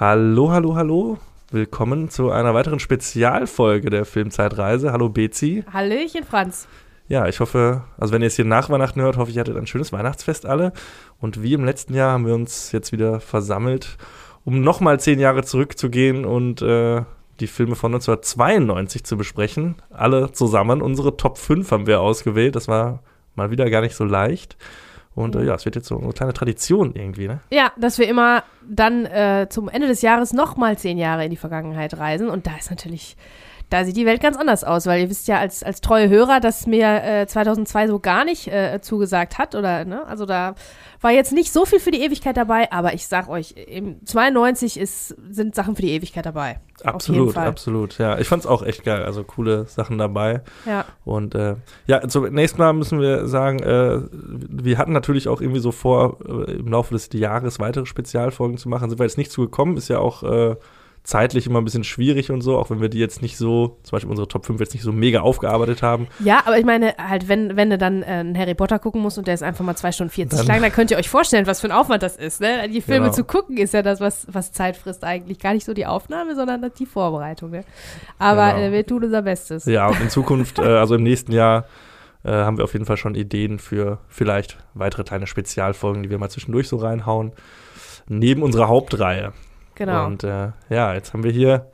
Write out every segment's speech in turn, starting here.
Hallo, hallo, hallo. Willkommen zu einer weiteren Spezialfolge der Filmzeitreise. Hallo Bezi. Hallöchen, Franz. Ja, ich hoffe, also wenn ihr es hier nach Weihnachten hört, hoffe ich, ihr hattet ein schönes Weihnachtsfest alle. Und wie im letzten Jahr haben wir uns jetzt wieder versammelt, um nochmal zehn Jahre zurückzugehen und äh, die Filme von 1992 zu besprechen. Alle zusammen. Unsere Top 5 haben wir ausgewählt. Das war mal wieder gar nicht so leicht. Und äh, ja, es wird jetzt so eine kleine Tradition irgendwie, ne? Ja, dass wir immer dann äh, zum Ende des Jahres nochmal zehn Jahre in die Vergangenheit reisen. Und da ist natürlich, da sieht die Welt ganz anders aus, weil ihr wisst ja als, als treue Hörer, dass mir äh, 2002 so gar nicht äh, zugesagt hat. Oder, ne? Also da war jetzt nicht so viel für die Ewigkeit dabei, aber ich sag euch, im 92 ist, sind Sachen für die Ewigkeit dabei. Absolut, absolut. Ja, ich fand's auch echt geil. Also coole Sachen dabei. Ja. Und äh, ja, zunächst mal müssen wir sagen, äh, wir hatten natürlich auch irgendwie so vor, äh, im Laufe des Jahres weitere Spezialfolgen zu machen. Sind wir jetzt nicht zugekommen, ist ja auch äh, zeitlich immer ein bisschen schwierig und so, auch wenn wir die jetzt nicht so, zum Beispiel unsere Top 5 jetzt nicht so mega aufgearbeitet haben. Ja, aber ich meine, halt, wenn, wenn du dann äh, einen Harry Potter gucken musst und der ist einfach mal 2 Stunden 40 dann, lang, dann könnt ihr euch vorstellen, was für ein Aufwand das ist. Ne? Die Filme genau. zu gucken ist ja das, was, was Zeit frisst eigentlich. Gar nicht so die Aufnahme, sondern die Vorbereitung. Ne? Aber genau. äh, wir tun unser Bestes. Ja, und in Zukunft, äh, also im nächsten Jahr, äh, haben wir auf jeden Fall schon Ideen für vielleicht weitere kleine Spezialfolgen, die wir mal zwischendurch so reinhauen. Neben unserer Hauptreihe. Genau. Und äh, ja, jetzt haben wir hier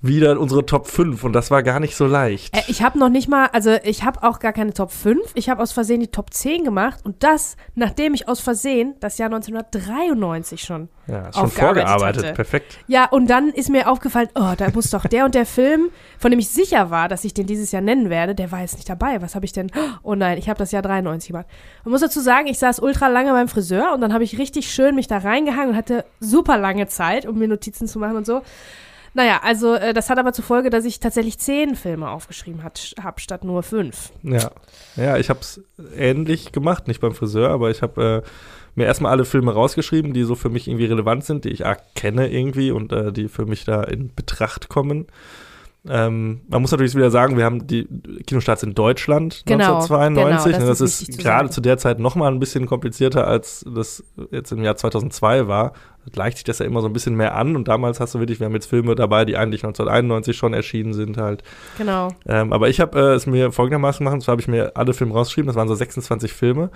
wieder unsere Top 5 und das war gar nicht so leicht. Äh, ich habe noch nicht mal, also ich habe auch gar keine Top 5, ich habe aus Versehen die Top 10 gemacht und das, nachdem ich aus Versehen das Jahr 1993 schon ja, schon vorgearbeitet, hatte. perfekt. Ja, und dann ist mir aufgefallen, oh, da muss doch der und der Film, von dem ich sicher war, dass ich den dieses Jahr nennen werde, der war jetzt nicht dabei. Was habe ich denn? Oh nein, ich habe das Jahr 93 gemacht. Man muss dazu sagen, ich saß ultra lange beim Friseur und dann habe ich richtig schön mich da reingehangen und hatte super lange Zeit, um mir Notizen zu machen und so. Naja, also äh, das hat aber zur Folge, dass ich tatsächlich zehn Filme aufgeschrieben habe, statt nur fünf. Ja, ja ich habe es ähnlich gemacht, nicht beim Friseur, aber ich habe äh, mir erstmal alle Filme rausgeschrieben, die so für mich irgendwie relevant sind, die ich erkenne irgendwie und äh, die für mich da in Betracht kommen. Ähm, man muss natürlich wieder sagen, wir haben die Kinostarts in Deutschland genau, 1992. Genau, das, das ist, ist gerade zu der Zeit noch mal ein bisschen komplizierter, als das jetzt im Jahr 2002 war. Da gleicht sich das ja immer so ein bisschen mehr an. Und damals hast du wirklich, wir haben jetzt Filme dabei, die eigentlich 1991 schon erschienen sind halt. Genau. Ähm, aber ich habe äh, es mir folgendermaßen gemacht, zwar habe ich mir alle Filme rausgeschrieben, das waren so 26 Filme.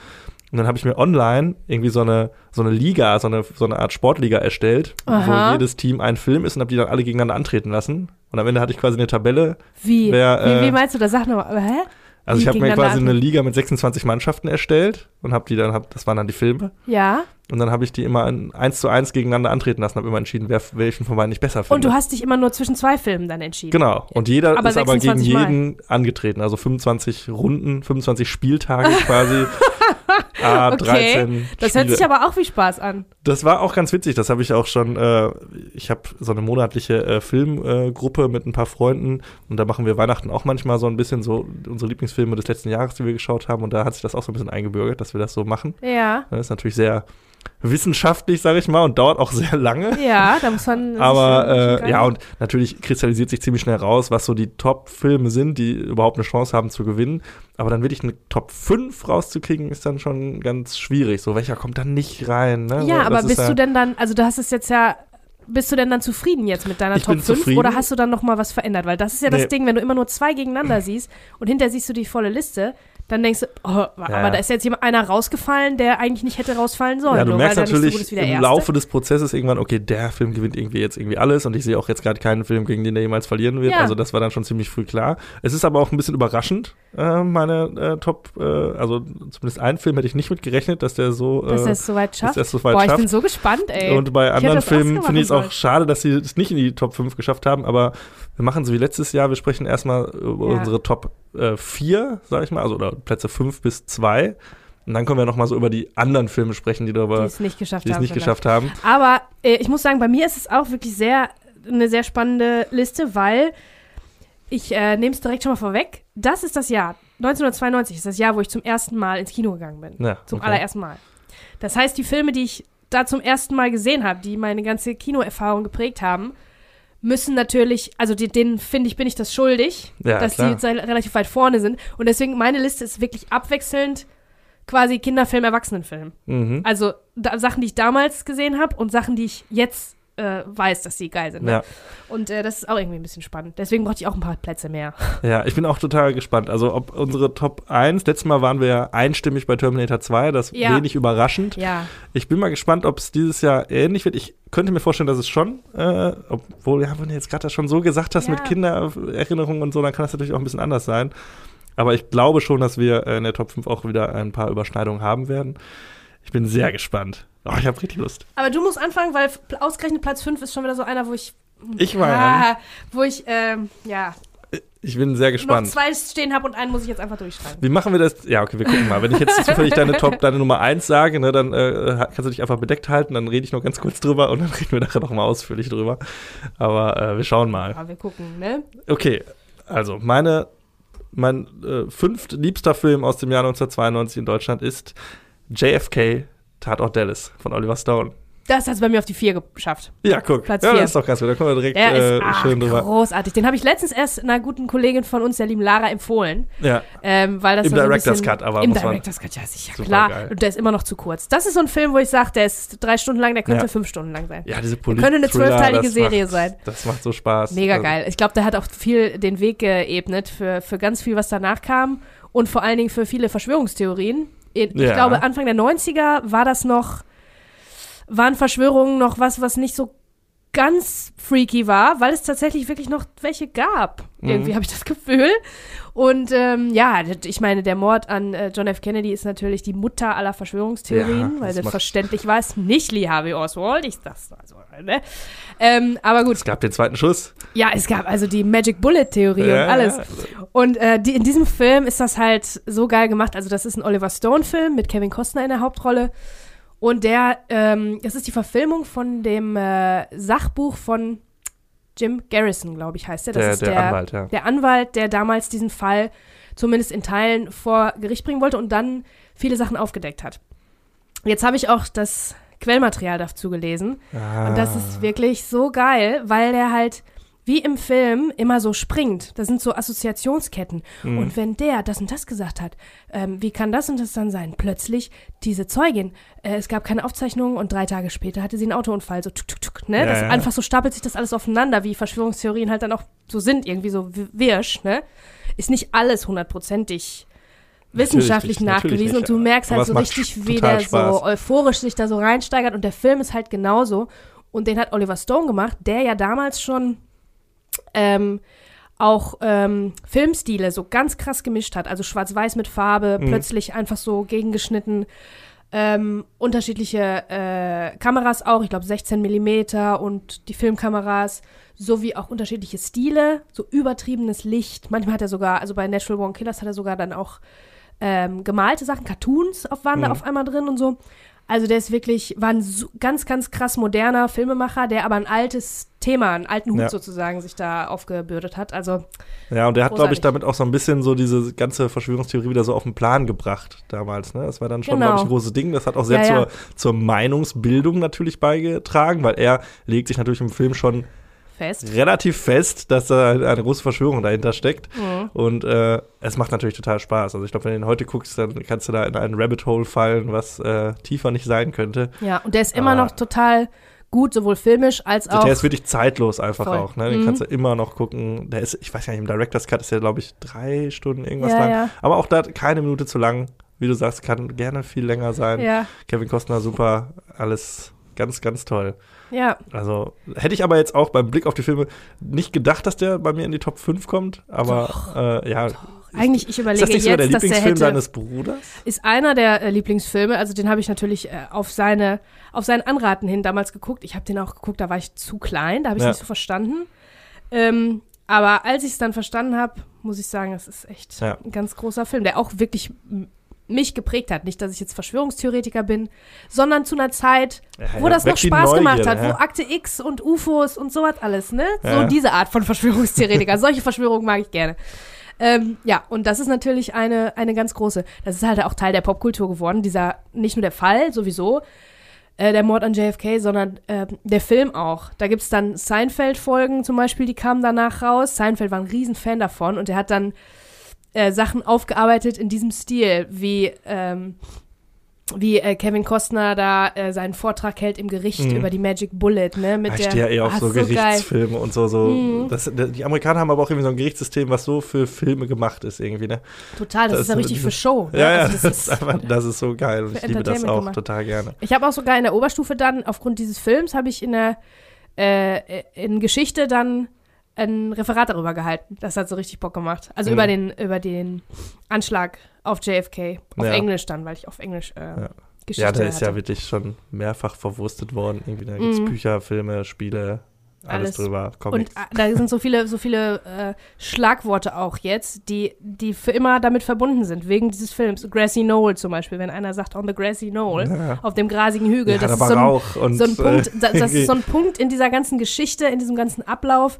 Und dann habe ich mir online irgendwie so eine, so eine Liga, so eine, so eine Art Sportliga erstellt, Aha. wo jedes Team ein Film ist und habe die dann alle gegeneinander antreten lassen. Und am Ende hatte ich quasi eine Tabelle. Wie? Wer, wie, äh, wie meinst du das? Sag nochmal. Hä? Also Wie ich habe mir quasi eine Liga mit 26 Mannschaften erstellt und habe die dann, hab, das waren dann die Filme. Ja. Und dann habe ich die immer in eins zu eins gegeneinander antreten lassen, habe immer entschieden, wer welchen von beiden ich besser finde. Und du hast dich immer nur zwischen zwei Filmen dann entschieden. Genau. Und jeder Aber ist aber gegen 26 Mal. jeden angetreten. Also 25 Runden, 25 Spieltage quasi. ah, 13 Das hört Spiele. sich aber auch wie Spaß an. Das war auch ganz witzig. Das habe ich auch schon. Äh, ich habe so eine monatliche äh, Filmgruppe mit ein paar Freunden und da machen wir Weihnachten auch manchmal so ein bisschen so unsere Lieblingsfilme des letzten Jahres, die wir geschaut haben. Und da hat sich das auch so ein bisschen eingebürgert, dass wir das so machen. Ja. Das ist natürlich sehr wissenschaftlich, sage ich mal, und dauert auch sehr lange. Ja, da muss man. Aber äh, ja, und natürlich kristallisiert sich ziemlich schnell raus, was so die Top-Filme sind, die überhaupt eine Chance haben zu gewinnen. Aber dann wirklich eine Top 5 rauszukriegen, ist dann schon ganz schwierig. So, welcher kommt dann nicht rein? Ne? Ja, so, aber das ist bist ja, du denn dann, also du hast es jetzt ja. Bist du denn dann zufrieden jetzt mit deiner Ich Top bin 5 zufrieden. oder hast du dann noch mal was verändert? Weil das ist ja das Nee. Ding, wenn du immer nur zwei gegeneinander siehst und hinterher siehst du die volle Liste, dann denkst du, oh, aber Ja. da ist jetzt jemand einer rausgefallen, der eigentlich nicht hätte rausfallen sollen. Ja, du merkst er so natürlich der im erste. Laufe des Prozesses irgendwann, okay, der Film gewinnt irgendwie jetzt irgendwie alles und ich sehe auch jetzt gerade keinen Film, gegen den der jemals verlieren wird. Ja. Also das war dann schon ziemlich früh klar. Es ist aber auch ein bisschen überraschend, äh, meine äh, Top, äh, also zumindest einen Film hätte ich nicht mit gerechnet, dass der so, dass äh, er es so weit schafft. so weit Boah, ich schafft. bin so gespannt, ey. Und bei anderen Filmen finde ich es auch schade, dass sie es nicht in die Top 5 geschafft haben, aber wir machen so wie letztes Jahr, wir sprechen erstmal über Ja. unsere Top äh, 4, sag ich mal, also oder Plätze 5 bis 2. Und dann können wir nochmal so über die anderen Filme sprechen, die die darüber, es nicht geschafft die es haben. nicht vielleicht. geschafft haben. Aber äh, ich muss sagen, bei mir ist es auch wirklich sehr eine sehr spannende Liste, weil ich äh, nehme es direkt schon mal vorweg. Das ist das Jahr 1992 ist das Jahr, wo ich zum ersten Mal ins Kino gegangen bin. Ja, Zum okay. allerersten Mal. Das heißt, die Filme, die ich da zum ersten Mal gesehen habe, die meine ganze Kinoerfahrung geprägt haben, müssen natürlich, also die, denen finde ich, bin ich das schuldig, Ja, dass klar. die relativ weit vorne sind. Und deswegen, meine Liste ist wirklich abwechselnd quasi Kinderfilm, Erwachsenenfilm. Mhm. Also da, Sachen, die ich damals gesehen habe und Sachen, die ich jetzt äh, weiß, dass sie geil sind. Ne? Ja. Und äh, das ist auch irgendwie ein bisschen spannend. Deswegen brauchte ich auch ein paar Plätze mehr. Ja, ich bin auch total gespannt. Also, ob unsere Top 1, letztes Mal waren wir ja einstimmig bei Terminator 2, das Ja. wenig überraschend. Ja. Ich bin mal gespannt, ob es dieses Jahr ähnlich wird. Ich könnte mir vorstellen, dass es schon, äh, obwohl, ja, wenn du jetzt gerade das schon so gesagt hast Ja. mit Kindererinnerungen und so, dann kann das natürlich auch ein bisschen anders sein. Aber ich glaube schon, dass wir in der Top 5 auch wieder ein paar Überschneidungen haben werden. Ich bin sehr gespannt. Oh, ich habe richtig Lust. Aber du musst anfangen, weil ausgerechnet Platz 5 ist schon wieder so einer, wo ich. Ich war Ah, wo ich, ähm, ja, Ich bin sehr noch gespannt. zwei stehen habe und einen muss ich jetzt einfach durchschreiben. Wie machen wir das? Ja, okay, wir gucken mal. Wenn ich jetzt zufällig deine Top, deine Nummer 1 sage, ne, dann äh, kannst du dich einfach bedeckt halten, dann rede ich noch ganz kurz drüber und dann reden wir nachher noch mal ausführlich drüber. Aber äh, wir schauen mal. Aber wir gucken, ne? Okay, also meine, mein äh, fünftliebster Film aus dem Jahr 1992 in Deutschland ist JFK, Tatort Dallas von Oliver Stone. Das hat es bei mir auf die 4 geschafft. Ja, guck. Platz ja, vier. das ist doch ganz gut. Da kommen wir direkt Der äh, ist ach, schön drüber. großartig. Den habe ich letztens erst einer guten Kollegin von uns, der lieben Lara, empfohlen. Ja, Ähm, weil das Im so Director's bisschen, Cut, aber Im Director's Cut, ja, sicher, klar. geil. Und der ist immer noch zu kurz. Das ist so ein Film, wo ich sage, der ist drei Stunden lang, der könnte Ja. fünf Stunden lang sein. ja diese Könnte eine zwölfteilige Serie macht, sein. Das macht so Spaß. Mega Also, geil. Ich glaube, der hat auch viel den Weg geebnet für, für ganz viel, was danach kam. Und vor allen Dingen für viele Verschwörungstheorien. Ich Ja. glaube, Anfang der 90er war das noch, waren Verschwörungen noch was, was nicht so ganz freaky war, weil es tatsächlich wirklich noch welche gab. Mhm. Irgendwie habe ich das Gefühl. Und ähm, ja, ich meine, der Mord an äh, John F. Kennedy ist natürlich die Mutter aller Verschwörungstheorien, Ja, weil selbstverständlich war es nicht Lee Harvey Oswald. Ich das also, ne? ähm, aber gut, Es gab den zweiten Schuss. ja, es gab also die Magic Bullet Theorie Ja, und alles. ja. Und äh, die, in diesem Film ist das halt so geil gemacht. Also das ist ein Oliver Stone Film mit Kevin Costner in der Hauptrolle. Und der, ähm, das ist die Verfilmung von dem äh, Sachbuch von Jim Garrison, glaube ich, heißt der. Das Der, ist der, der, Anwalt, ja. der Anwalt, der damals diesen Fall zumindest in Teilen vor Gericht bringen wollte und dann viele Sachen aufgedeckt hat. Jetzt habe ich auch das Quellmaterial dazu gelesen. Ah. Und das ist wirklich so geil, weil der halt wie im Film immer so springt. Das sind so Assoziationsketten. Mhm. Und wenn der das und das gesagt hat, ähm, wie kann das und das dann sein? Plötzlich diese Zeugin, äh, es gab keine Aufzeichnungen und drei Tage später hatte sie einen Autounfall, so tuk, tuk, tuk, ne? Ja, das ja. einfach so stapelt sich das alles aufeinander, wie Verschwörungstheorien halt dann auch so sind, irgendwie so wi- wirsch, ne? Ist nicht alles hundertprozentig wissenschaftlich natürlich nachgewiesen nicht, und du merkst halt so richtig, wie der Spaß. so euphorisch sich da so reinsteigert und der Film ist halt genauso und den hat Oliver Stone gemacht, der ja damals schon ähm, auch ähm, Filmstile so ganz krass gemischt hat, also schwarz-weiß mit Farbe, Mhm. plötzlich einfach so gegengeschnitten, ähm, unterschiedliche äh, Kameras auch, ich glaube 16 Millimeter und die Filmkameras, sowie auch unterschiedliche Stile, so übertriebenes Licht. Manchmal hat er sogar, also bei Natural Born Killers hat er sogar dann auch ähm, gemalte Sachen, Cartoons auf, waren da Mhm. auf einmal drin und so. Also der ist wirklich, war ein ganz, ganz krass moderner Filmemacher, der aber ein altes Thema, einen alten Hut Ja. sozusagen sich da aufgebürdet hat. Also Ja, und der hat, glaube ich, damit auch so ein bisschen so diese ganze Verschwörungstheorie wieder so auf den Plan gebracht damals. Ne? Das war dann schon, Genau. glaube ich, ein großes Ding. Das hat auch sehr Ja, zur, ja. zur Meinungsbildung natürlich beigetragen, weil er legt sich natürlich im Film schon fest. relativ fest, dass da eine große Verschwörung dahinter steckt. Mhm. Und äh, es macht natürlich total Spaß. Also ich glaube, wenn du ihn heute guckst, dann kannst du da in einen Rabbit Hole fallen, was äh, tiefer nicht sein könnte. Ja, und der ist immer noch total gut, sowohl filmisch als auch. Der ist wirklich zeitlos einfach Voll. auch. Ne? Den Mhm. kannst du immer noch gucken. Der ist, ich weiß gar nicht, im Director's Cut ist der, glaube ich, drei Stunden irgendwas Ja, lang. ja. Aber auch da keine Minute zu lang. Wie du sagst, kann gerne viel länger sein. ja, Kevin Costner super, alles ganz, ganz toll. Ja. Also hätte ich aber jetzt auch beim Blick auf die Filme nicht gedacht, dass der bei mir in die Top 5 kommt. Aber äh, ja. Eigentlich, ich Ist überlege das nicht jetzt, der dass der Lieblingsfilm hätte, deines Bruders? ist einer der äh, Lieblingsfilme, also den habe ich natürlich äh, auf seine, auf seinen Anraten hin damals geguckt. Ich habe den auch geguckt, da war ich zu klein, da habe ich Ja. nicht so verstanden. Ähm, aber als ich es dann verstanden habe, muss ich sagen, es ist echt Ja. ein ganz großer Film, der auch wirklich mich geprägt hat. Nicht, dass ich jetzt Verschwörungstheoretiker bin, sondern zu einer Zeit, Ja, wo ja, das noch Spaß gemacht Neugierde, hat, wo ja. Akte X und UFOs und sowas alles, ne? So diese Art von Verschwörungstheoretiker. Solche Verschwörungen mag ich gerne. Ähm, ja, und das ist natürlich eine, eine ganz große. Das ist halt auch Teil der Popkultur geworden. Dieser, nicht nur der Fall sowieso, äh, der Mord an JFK, sondern äh, der Film auch. Da gibt es dann Seinfeld-Folgen zum Beispiel, die kamen danach raus. Seinfeld war ein Riesenfan davon und er hat dann äh, Sachen aufgearbeitet in diesem Stil, wie ähm, wie äh, Kevin Costner da äh, seinen Vortrag hält im Gericht Mhm. über die Magic Bullet, ne? Mit ich der, stehe ja eher auf Ah, so geil. Gerichtsfilme und so. so Mhm. das, die Amerikaner haben aber auch irgendwie so ein Gerichtssystem, was so für Filme gemacht ist, irgendwie, ne? Total, das, Das ist ja richtig für Show. Ne? Ja, ja, Also das, ist einfach, das ist so geil und ich liebe das auch gemacht. total gerne. Ich habe auch sogar in der Oberstufe dann, aufgrund dieses Films, habe ich in der äh, in Geschichte dann ein Referat darüber gehalten. Das hat so richtig Bock gemacht. Also Mhm. über den über den Anschlag auf JFK. Auf Ja. Englisch dann, weil ich auf Englisch äh, Ja. Geschichte Ja, der ist hatte. ja wirklich schon mehrfach verwurstet worden. Irgendwie, da gibt es Mhm. Bücher, Filme, Spiele, alles, Alles. drüber, Und Comics. äh, da sind so viele, so viele äh, Schlagworte auch jetzt, die, die für immer damit verbunden sind, wegen dieses Films. Grassy Knoll zum Beispiel, wenn einer sagt, on the grassy knoll, ja. auf dem grasigen Hügel, Ja, das da ist so ein, und so ein Punkt, äh, das, das ist so ein Punkt in dieser ganzen Geschichte, in diesem ganzen Ablauf,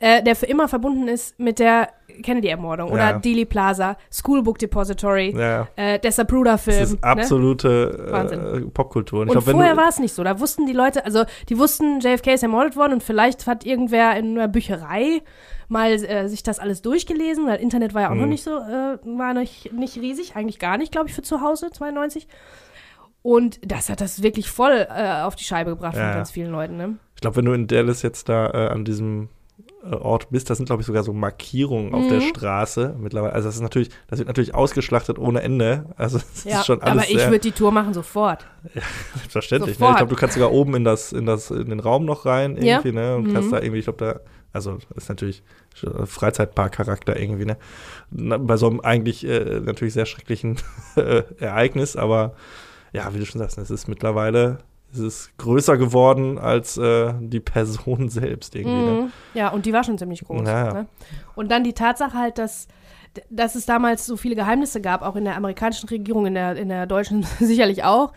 äh, der für immer verbunden ist mit der Kennedy-Ermordung oder Ja. Dealey Plaza, Schoolbook Depository, ja, äh, der Sapruder-Film. das ist ne? absolute äh, Wahnsinn. Popkultur. Und, Und glaub, vorher war es nicht so. Da wussten die Leute, also die wussten, JFK ist ermordet worden und vielleicht hat irgendwer in einer Bücherei mal äh, sich das alles durchgelesen, weil Internet war ja auch noch Mhm. nicht so, äh, war nicht, nicht riesig, eigentlich gar nicht, glaube ich, für zu Hause, 92. Und das hat das wirklich voll äh, auf die Scheibe gebracht Ja, von ganz vielen Leuten, ne? Ich glaube, wenn du in Dallas jetzt da äh, an diesem äh, Ort bist, das sind, glaube ich, sogar so Markierungen auf der Mhm. Straße mittlerweile. Also das ist natürlich, das wird natürlich ausgeschlachtet ohne Ende. Also das Ja, ist schon alles aber ich würde die Tour machen sofort. verständlich. Ne? sofort. Ich glaube, du kannst sogar oben in das, in das, in den Raum noch rein Ja. irgendwie, ne? Und Mhm. kannst da irgendwie, ich glaube, da, also das ist natürlich schon Freizeitpark-Charakter irgendwie, ne? Bei so einem eigentlich äh, natürlich sehr schrecklichen äh, Ereignis, aber ja, wie du schon sagst, es ist mittlerweile es ist größer geworden als äh, die Person selbst irgendwie, ne? Mhm. Ja, und die war schon ziemlich groß. Ja, ja. Ne? Und dann die Tatsache halt, dass, dass es damals so viele Geheimnisse gab, auch in der amerikanischen Regierung, in der, in der deutschen sicherlich auch.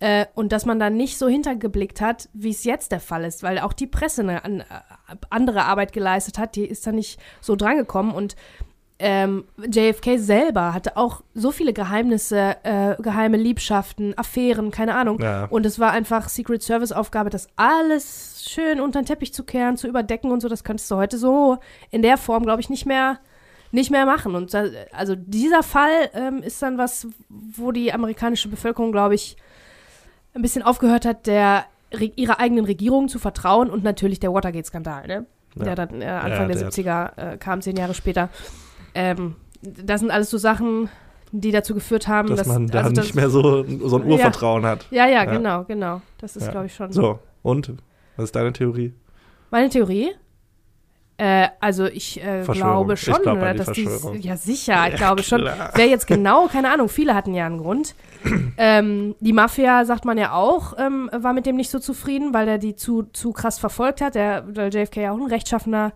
Äh, und dass man da nicht so hintergeblickt hat, wie es jetzt der Fall ist, weil auch die Presse eine an, äh, andere Arbeit geleistet hat, die ist da nicht so drangekommen. Und ähm, JFK selber hatte auch so viele Geheimnisse, äh, geheime Liebschaften, Affären, keine Ahnung. Ja. Und es war einfach Secret Service Aufgabe, das alles schön unter den Teppich zu kehren, zu überdecken und so. Das könntest du heute so in der Form, glaube ich, nicht mehr, nicht mehr machen. Und da, also dieser Fall ähm, ist dann was, wo die amerikanische Bevölkerung, glaube ich, ein bisschen aufgehört hat, der Re- ihrer eigenen Regierung zu vertrauen und natürlich der Watergate-Skandal, ne? Ja. Der dann äh, Anfang Ja, der der- 70er äh, kam, zehn Jahre später. Ähm, das sind alles so Sachen, die dazu geführt haben, dass dass, man da also nicht mehr so, so ein Ja. Urvertrauen hat. ja, ja, Ja. genau, genau. Das ist, Ja. glaube ich, schon So, und? Was ist deine Theorie? meine Theorie. Äh, also ich äh, glaube Ich schon, glaub oder, die dass die ja sicher, ich glaube schon. klar. Wer jetzt genau, keine Ahnung, viele hatten ja einen Grund. ähm, die Mafia, sagt man ja auch, ähm, war mit dem nicht so zufrieden, weil er die zu, zu krass verfolgt hat. Der, weil JFK ja auch ein rechtschaffener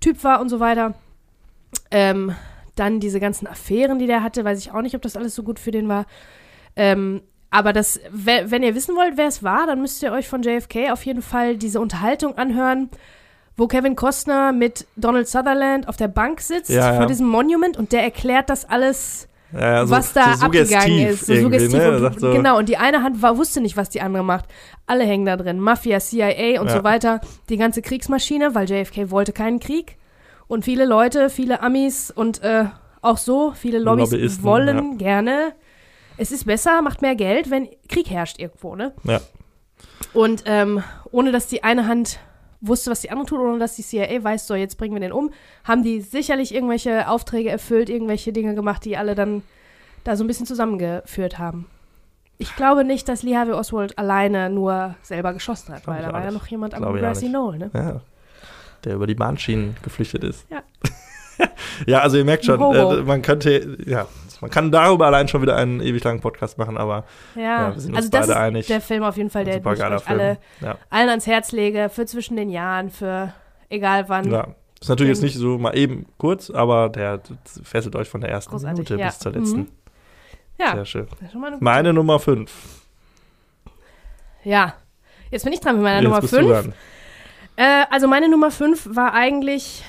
Typ war und so weiter. Ähm, dann diese ganzen Affären, die der hatte, weiß ich auch nicht, ob das alles so gut für den war. Ähm, aber das, we- wenn ihr wissen wollt, wer es war, dann müsst ihr euch von JFK auf jeden Fall diese Unterhaltung anhören, wo Kevin Costner mit Donald Sutherland auf der Bank sitzt Ja, ja. vor diesem Monument und der erklärt das alles, Ja, so, was da so abgegangen ist. So irgendwie, suggestiv. Ne? Und, so, genau, und die eine Hand war, wusste nicht, was die andere macht. Alle hängen da drin. Mafia, CIA und so weiter. Die ganze Kriegsmaschine, weil JFK wollte keinen Krieg. Und viele Leute, viele Amis und äh, auch so, viele Lobbys wollen gerne. Es ist besser, macht mehr Geld, wenn Krieg herrscht irgendwo, ne? Ja. Und ähm, ohne dass die eine Hand wusste, was die andere tut, ohne dass die CIA weiß, so jetzt bringen wir den um, haben die sicherlich irgendwelche Aufträge erfüllt, irgendwelche Dinge gemacht, die alle dann da so ein bisschen zusammengeführt haben. Ich glaube nicht, dass Lee Harvey Oswald alleine nur selber geschossen hat, weil da war ja noch jemand am Grassy. Knoll, ne? Ja. Der über die Bahnschienen geflüchtet ist. Ja. ja, also ihr merkt schon, äh, man könnte, ja, man kann darüber allein schon wieder einen ewig langen Podcast machen, aber Ja, Ja, wir sind uns also das beide ist einig. der Film auf jeden Fall, der super ich geiler Film. alle, ja. allen ans Herz lege, für zwischen den Jahren, für egal wann. ja. Ist natürlich jetzt nicht so mal eben kurz, aber der fesselt euch von der ersten Großartig, Minute ja. bis zur letzten. Mhm. Ja, Sehr schön. das Meine Nummer 5. Ja, jetzt bin ich dran mit meiner Jetzt Nummer bist du 5. Äh, also meine Nummer 5 war eigentlich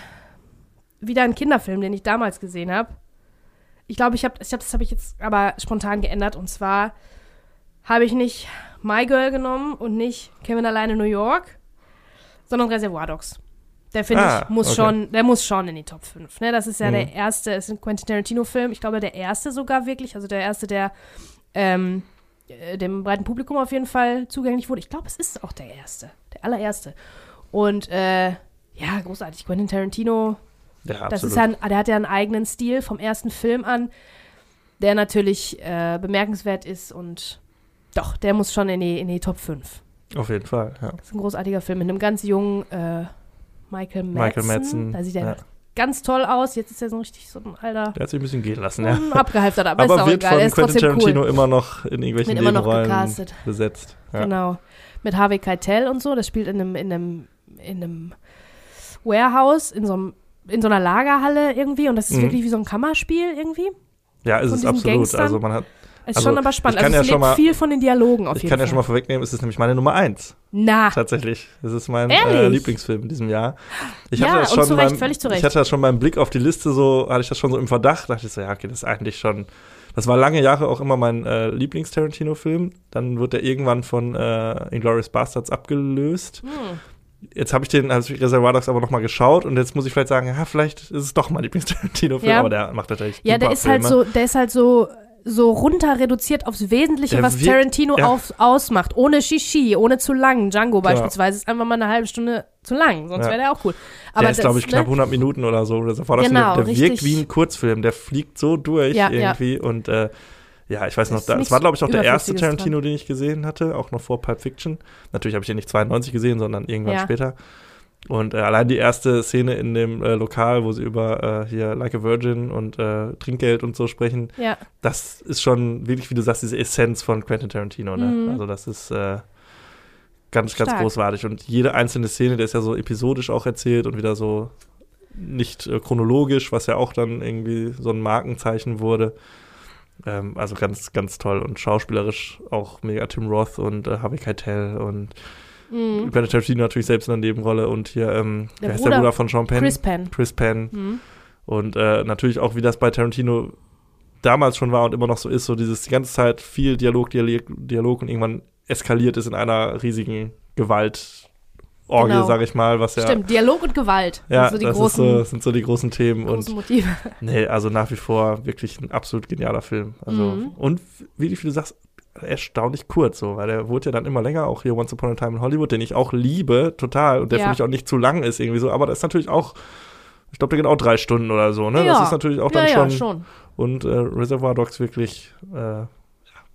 wieder ein Kinderfilm, den ich damals gesehen habe. Ich glaube, ich habe ich hab, das habe ich jetzt aber spontan geändert. Und zwar habe ich nicht My Girl genommen und nicht Kevin alleine in New York, sondern Reservoir Dogs. Der finde Ah, ich muss okay. schon, der muss schon in die Top 5. Ne? Das ist ja Mhm. der erste, ist ein Quentin Tarantino-Film. Ich glaube, der erste sogar wirklich, also der erste, der ähm, äh, dem breiten Publikum auf jeden Fall zugänglich wurde. Ich glaube, es ist auch der erste, der allererste. Und äh, ja, großartig. Quentin Tarantino, Ja, das ist ja ein, der hat ja einen eigenen Stil vom ersten Film an, der natürlich äh, bemerkenswert ist und doch, der muss schon in die, in die Top 5. Auf jeden Fall, ja. Das ist ein großartiger Film mit einem ganz jungen äh, Michael Madsen. Michael Madsen. Da sieht er ja. ganz toll aus. Jetzt ist er so richtig so ein alter, Der hat sich ein bisschen gehen lassen, ja. abgehalfterter, aber, ist Aber auch wird egal. Er von ist Quentin Tarantino cool. immer noch in irgendwelchen Nebenrollen besetzt. Ja. Genau. Mit Harvey Keitel und so. Das spielt in einem, in einem, in einem Warehouse, in so, einem, in so einer Lagerhalle irgendwie. Und das ist Mhm. wirklich wie so ein Kammerspiel irgendwie. ja, ist es absolut. Gangstern. Also man hat, Ist Also, schon aber spannend. ich also ja es lebt mal- viel von den Dialogen auf ich jeden kann ja Fall. schon mal vorwegnehmen, es ist nämlich meine Nummer eins. Na, Tatsächlich. Das ist mein äh? Lieblingsfilm in diesem Jahr. Ich Ja, hatte das und schon zu Recht, beim, völlig zu Recht. Ich hatte das schon beim Blick auf die Liste so, hatte ich das schon so im Verdacht, dachte ich so, ja, okay, das ist eigentlich schon. Das war lange Jahre auch immer mein äh, Lieblings-Tarantino-Film. Dann wird er irgendwann von äh, Inglourious Bastards abgelöst. hm. Jetzt habe ich den als Reservoir Dogs aber nochmal geschaut und jetzt muss ich vielleicht sagen, ja, vielleicht ist es doch mein Lieblings-Tarantino-Film, Ja. aber der macht natürlich ja, der ist halt Filme. so, der ist halt so so runter reduziert aufs Wesentliche, Der was wirkt- Tarantino ja. auf, ausmacht. Ohne Shishi, ohne zu lang. Django beispielsweise ist einfach mal eine halbe Stunde zu lang, sonst Ja. wäre der auch cool. der ist, glaube ich, ne, knapp 100 Minuten oder so. Reservoir Dogs. Genau, der, der wirkt wie ein Kurzfilm. Der fliegt so durch irgendwie. Und äh, ja, ich weiß noch, Ist da, es nichts war, glaube ich, auch der erste Tarantino, den ich gesehen hatte, auch noch vor Pulp Fiction. Natürlich habe ich den nicht 92 gesehen, sondern irgendwann Ja. später. Und äh, allein die erste Szene in dem äh, Lokal, wo sie über äh, hier Like a Virgin und äh, Trinkgeld und so sprechen, Ja, das ist schon wirklich, wie du sagst, diese Essenz von Quentin Tarantino. Ne? Mhm. Also das ist äh, ganz, ganz Stark. großartig. Und jede einzelne Szene, der ist ja so episodisch auch erzählt und wieder so nicht äh, chronologisch, was ja auch dann irgendwie so ein Markenzeichen wurde. Ähm, also ganz, ganz toll und schauspielerisch auch mega Tim Roth und äh, Harvey Keitel und mhm. Quentin Tarantino natürlich selbst in der Nebenrolle und hier, ähm, Der wer ist Bruder, der Bruder von Sean Penn? Chris Penn. Chris Penn. Mhm. Und äh, natürlich auch, wie das bei Tarantino damals schon war und immer noch so ist, so dieses die ganze Zeit viel Dialog, Dialog, Dialog und irgendwann eskaliert es in einer riesigen Gewaltorgie, Genau. sag ich mal, was ja. Stimmt, Dialog und Gewalt. Ja, sind so die das großen, so, sind so die großen Themen großen und Motive. nee, also nach wie vor wirklich ein absolut genialer Film. Also Mhm. und wie wie du sagst, erstaunlich kurz so, weil der wurde ja dann immer länger, auch hier Once Upon a Time in Hollywood, den ich auch liebe, total und der Ja. für mich auch nicht zu lang ist irgendwie so, aber das ist natürlich auch ich glaube, der geht auch drei Stunden oder so, ne? Das Ja. ist natürlich auch dann ja, schon, schon. und äh, Reservoir Dogs wirklich, äh,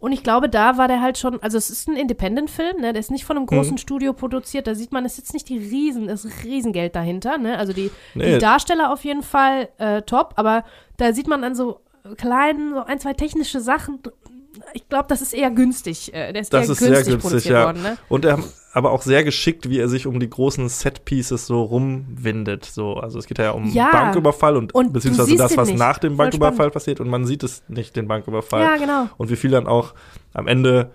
Und ich glaube, da war der halt schon, also es ist ein Independent-Film, ne? Der ist nicht von einem großen Mhm. Studio produziert. Da sieht man, es ist jetzt nicht die Riesen, das Riesengeld dahinter, ne? Also die, nee, die Darsteller auf jeden Fall äh, top, aber da sieht man an so kleinen, so ein, zwei technische Sachen. Ich glaube, das ist eher günstig. Äh, der ist Das eher ist sehr günstig günstig, produziert ja. worden, ne? und er aber auch sehr geschickt, wie er sich um die großen Set-Pieces so rumwindet. So. Also es geht ja um Ja. Banküberfall und, Und beziehungsweise das, was nach dem Voll Banküberfall spannend. passiert und man sieht es nicht, den Banküberfall. Ja, genau. Und wie viel dann auch am Ende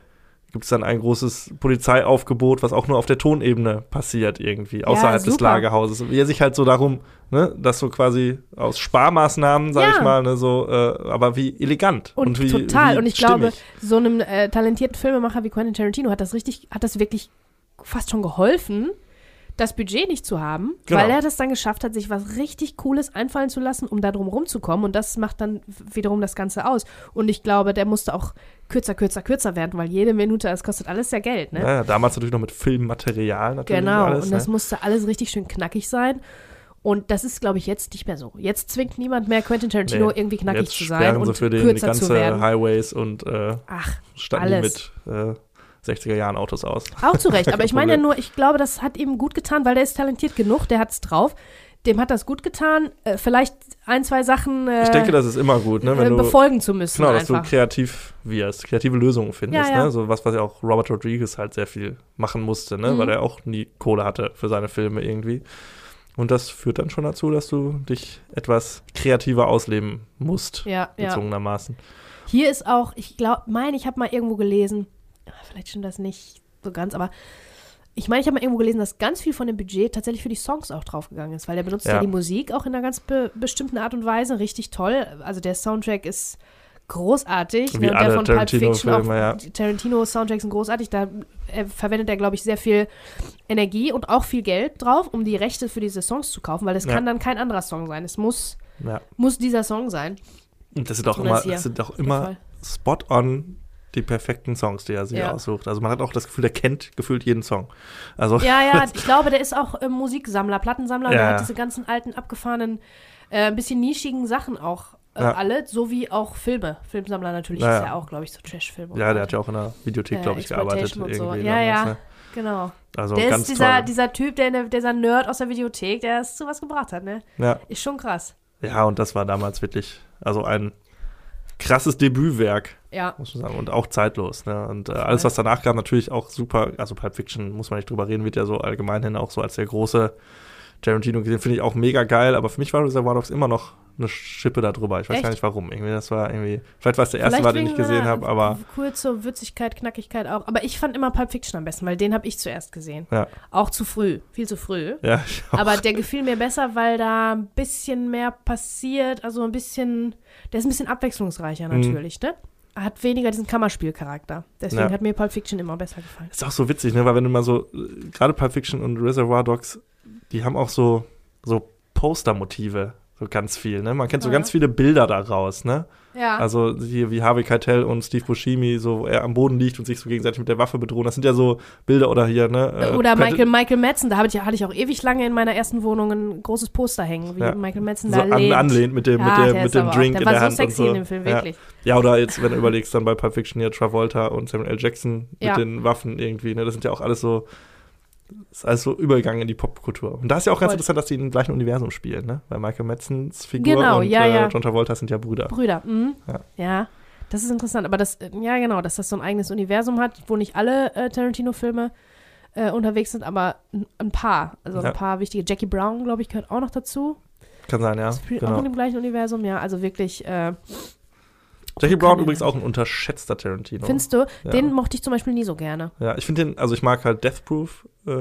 gibt es dann ein großes Polizeiaufgebot, was auch nur auf der Tonebene passiert irgendwie, außerhalb des super. Lagerhauses. Wie er sich halt so darum, ne, das so quasi aus Sparmaßnahmen, sag Ja. ich mal, ne, so, äh, aber wie elegant Und, wie total. Wie und ich glaube, stimmig. so einem äh, talentierten Filmemacher wie Quentin Tarantino hat das richtig, hat das wirklich fast schon geholfen, das Budget nicht zu haben, Genau. weil er das dann geschafft hat, sich was richtig Cooles einfallen zu lassen, um da drum rumzukommen. Und das macht dann wiederum das Ganze aus. Und ich glaube, der musste auch kürzer, kürzer, kürzer werden, weil jede Minute, das kostet alles ja Geld, ne? Ja, damals natürlich noch mit Filmmaterial natürlich Genau, alles. und das ne? musste alles richtig schön knackig sein. Und das ist, glaube ich, jetzt nicht mehr so. Jetzt zwingt niemand mehr Quentin Tarantino Nee, irgendwie knackig zu sein und für den die kürzer zu ganze werden. Highways und äh, Ach, die alles. mit äh, 60er Jahren Autos aus. Auch zu Recht, aber ich meine ja nur, ich glaube, das hat ihm gut getan, weil der ist talentiert genug, der hat es drauf. Dem hat das gut getan, äh, vielleicht ein, zwei Sachen äh, Ich denke, das ist immer gut, ne? Wenn äh, du, befolgen zu müssen genau, dass einfach. du kreativ wirst, kreative Lösungen findest, Ja, ja. ne? So was, was ja auch Robert Rodriguez halt sehr viel machen musste, ne? Mhm. Weil er auch nie Kohle hatte für seine Filme irgendwie. Und das führt dann schon dazu, dass du dich etwas kreativer ausleben musst, ja, ja. gezwungenermaßen. Hier ist auch, ich glaube, meine, ich habe mal irgendwo gelesen, vielleicht stimmt das nicht so ganz, aber ich meine, ich habe mal irgendwo gelesen, dass ganz viel von dem Budget tatsächlich für die Songs auch draufgegangen ist, weil der benutzt ja, Ja. die Musik auch in einer ganz be bestimmten Art und Weise, richtig toll. Also der Soundtrack ist großartig. Wie ne, und alle der von Pulp Tarantino-Filme, Fiction auch, ja. die Tarantino-Soundtracks sind großartig. Da äh, verwendet er, glaube ich, sehr viel Energie und auch viel Geld drauf, um die Rechte für diese Songs zu kaufen, weil das Ja. kann dann kein anderer Song sein. Es muss, Ja. muss dieser Song sein. Und das sind auch immer, das sind auch immer spot on die perfekten Songs, die er sich Ja. aussucht. Also man hat auch das Gefühl, der kennt gefühlt jeden Song. Also Ja, ja, ich glaube, der ist auch äh, Musiksammler, Plattensammler. Der Ja. hat diese ganzen alten, abgefahrenen, äh, ein bisschen nischigen Sachen auch äh, Ja. alle, so wie auch Filme. Filmsammler natürlich Ja, ist ja. auch, glaube ich, so Trash-Filme. ja, der hat ja auch in der Videothek, Äh, glaube ich, gearbeitet. Und so. Ja, ja. Ne? Genau. Also der ganz ist dieser, toll. dieser Typ, der, der, dieser Nerd aus der Videothek, der es zu was gebracht hat, ne? Ja. Ist schon krass. ja, und das war damals wirklich, also ein krasses Debütwerk, Ja. muss man sagen. Und auch zeitlos. Ne? Und äh, alles, was danach kam, natürlich auch super. Also Pulp Fiction, muss man nicht drüber reden, wird ja so allgemein hin auch so als der große Tarantino gesehen. Finde ich auch mega geil. Aber für mich war Reservoir Dogs immer noch eine Schippe da drüber. Ich weiß Echt? gar nicht warum. Irgendwie, das war irgendwie, vielleicht war es der erste war, den ich gesehen habe, aber Kurze Würzigkeit, Knackigkeit auch. Aber ich fand immer Pulp Fiction am besten, weil den habe ich zuerst gesehen. ja, Auch zu früh. Viel zu früh. ja. Aber der gefiel mir besser, weil da ein bisschen mehr passiert. Also ein bisschen, der ist ein bisschen abwechslungsreicher Mhm. natürlich, ne? Hat weniger diesen Kammerspielcharakter. Deswegen Ja. hat mir Pulp Fiction immer besser gefallen. Ist auch so witzig, ne? Weil wenn du mal so, äh, gerade Pulp Fiction und Reservoir Dogs, die haben auch so, so Postermotive, so ganz viel, ne? Man kennt so Ja. ganz viele Bilder daraus, ne? Ja. Also hier wie Harvey Keitel und Steve Buscemi, so er am Boden liegt und sich so gegenseitig mit der Waffe bedrohen. Das sind ja so Bilder oder hier, ne? äh, Oder Michael, Michael Madsen, da hatte ich, hatte ich auch ewig lange in meiner ersten Wohnung ein großes Poster hängen, wie Ja. Michael Madsen so da an, anlehnt mit dem, Ja, mit der der, mit dem aber auch- Drink der in war der so Hand sexy und so. in dem Film, ja. wirklich. ja, oder jetzt, wenn du überlegst, dann bei Pulp Fiction hier Travolta und Samuel L. Jackson mit den Waffen irgendwie, ne? Das sind ja auch alles so, das ist alles so Übergang in die Popkultur. Und da ist ja auch ganz Voll. interessant, dass die im gleichen Universum spielen, ne? Weil Michael Madsens Figur Genau, und ja, äh, ja. John Travolta sind ja Brüder. Brüder, mhm. Ja. ja. Das ist interessant, aber das, ja genau, dass das so ein eigenes Universum hat, wo nicht alle äh, Tarantino-Filme äh, unterwegs sind, aber ein, paar, also Ja. ein paar wichtige. Jackie Brown, glaube ich, gehört auch noch dazu. Kann sein, ja. Spielt auch Genau. in dem gleichen Universum, ja, also wirklich, äh, Jackie Brown übrigens auch ein unterschätzter Tarantino. findest du, Ja. den mochte ich zum Beispiel nie so gerne. Ja, ich finde den, also ich mag halt Death Proof, äh,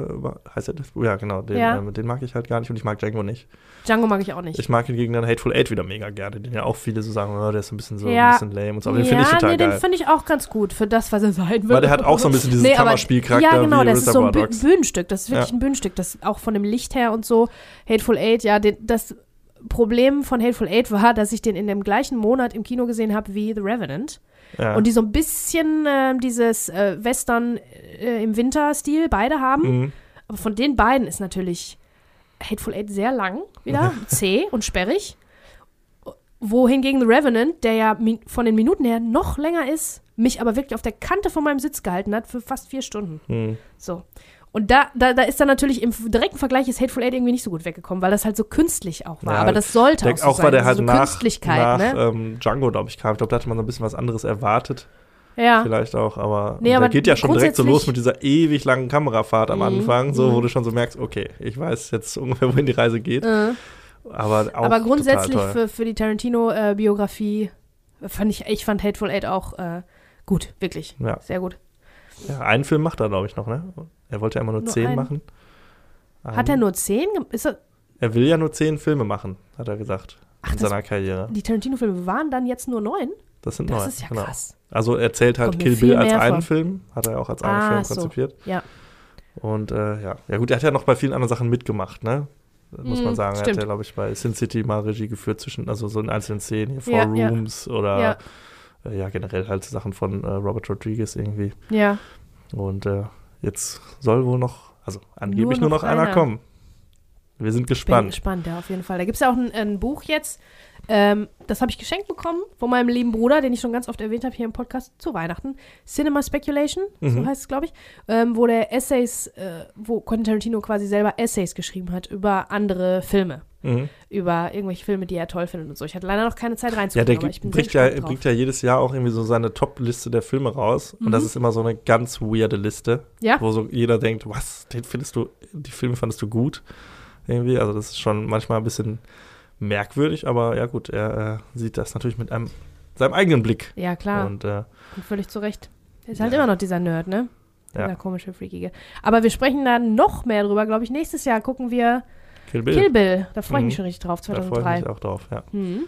heißt der Death Proof? Ja, genau, den, Ja. äh, den mag ich halt gar nicht und ich mag Django nicht. Django mag ich auch nicht. Ich mag hingegen dann Hateful Eight wieder mega gerne, den ja auch viele so sagen, oh, der ist ein bisschen so Ja. ein bisschen lame und so, aber den finde ich total nee, geil. den finde ich auch ganz gut für das, was er sein will. Weil der hat auch so ein bisschen diesen Nee, Kammerspielcharakter Ja, genau, das ist so ein Bü. Bühnenstück. Das ist wirklich ein Bühnenstück. Das auch von dem Licht her und so. Hateful Eight, ja, den, das Problem von Hateful Eight war, dass ich den in dem gleichen Monat im Kino gesehen habe wie The Revenant. Ja. Und die so ein bisschen äh, dieses äh, Western äh, im Winter-Stil beide haben. Mhm. Aber von den beiden ist natürlich Hateful Eight sehr lang wieder, zäh und sperrig. Wohingegen The Revenant, der ja von den Minuten her noch länger ist, mich aber wirklich auf der Kante von meinem Sitz gehalten hat für fast vier Stunden. Mhm. So. Und da, da, da ist dann natürlich im direkten Vergleich ist Hateful Eight irgendwie nicht so gut weggekommen, weil das halt so künstlich auch war. Ja, aber das sollte auch so auch sein. weil der halt so nach, Künstlichkeit, nach ne? ähm, Django, glaube ich, kam. Ich glaube, da hatte man so ein bisschen was anderes erwartet. ja. Vielleicht auch, aber, Nee, der aber geht ja schon direkt so los mit dieser ewig langen Kamerafahrt am Mhm, Anfang, so mhm. wo du schon so merkst, okay, ich weiß jetzt ungefähr, wohin die Reise geht. Äh. Aber auch Aber grundsätzlich für, für die Tarantino-Biografie fand ich, ich fand Hateful Eight auch äh, gut, wirklich. Ja. Sehr gut. Ja, einen Film macht er, glaube ich, noch, ne? Er wollte ja immer nur, Nur zehn einen? machen. Hat er Einen. nur zehn? Ist er, Er will ja nur zehn Filme machen, hat er gesagt. Ach, in das- seiner Karriere. die Tarantino-Filme waren dann jetzt nur neun? Das sind Das neun. ist ja genau. krass. Also er zählt halt Kommt Kill Bill als einen vor. Film, hat er auch als einen Ah, Film so. konzipiert. Ja. Und äh, ja. ja gut, er hat ja noch bei vielen anderen Sachen mitgemacht, ne? Muss man sagen. Er hat stimmt. ja, glaube ich, bei Sin City mal Regie geführt zwischen, also so in einzelnen Szenen, hier Four Ja, ja. Rooms oder Ja. äh, ja, generell halt Sachen von äh, Robert Rodriguez irgendwie. Ja. Und äh, jetzt soll wohl noch, also angeblich Nur nur noch noch, einer einer. kommen. Wir sind Bin gespannt. gespannt, ja, auf jeden Fall. Da gibt es ja auch ein, ein Buch jetzt, ähm, das habe ich geschenkt bekommen von meinem lieben Bruder, den ich schon ganz oft erwähnt habe hier im Podcast zu Weihnachten. Cinema Speculation, so Mhm. heißt es, glaube ich, ähm, wo der Essays, äh, wo Quentin Tarantino quasi selber Essays geschrieben hat über andere Filme. Mhm. Über irgendwelche Filme, die er toll findet und so. Ich hatte leider noch keine Zeit Ja, reinzugucken, der aber bringt ja, drauf. bringt ja jedes Jahr auch irgendwie so seine Top-Liste der Filme raus. Und das Mhm. ist immer so eine ganz weirde Liste, Ja. wo so jeder denkt, was, den findest du, die Filme fandest du gut? Irgendwie, also das ist schon manchmal ein bisschen merkwürdig, aber ja gut, er äh, sieht das natürlich mit einem, seinem eigenen Blick. Ja, klar. Und äh, Und völlig zu Recht. Er ist halt Ja. immer noch dieser Nerd, ne? Dieser Ja. komische, freakige. Aber wir sprechen da noch mehr drüber, glaube ich. Nächstes Jahr gucken wir Kill Bill, Kill Bill. Da freue ich mich Mhm. schon richtig drauf, da freue ich 2003. mich auch drauf, ja. Hm.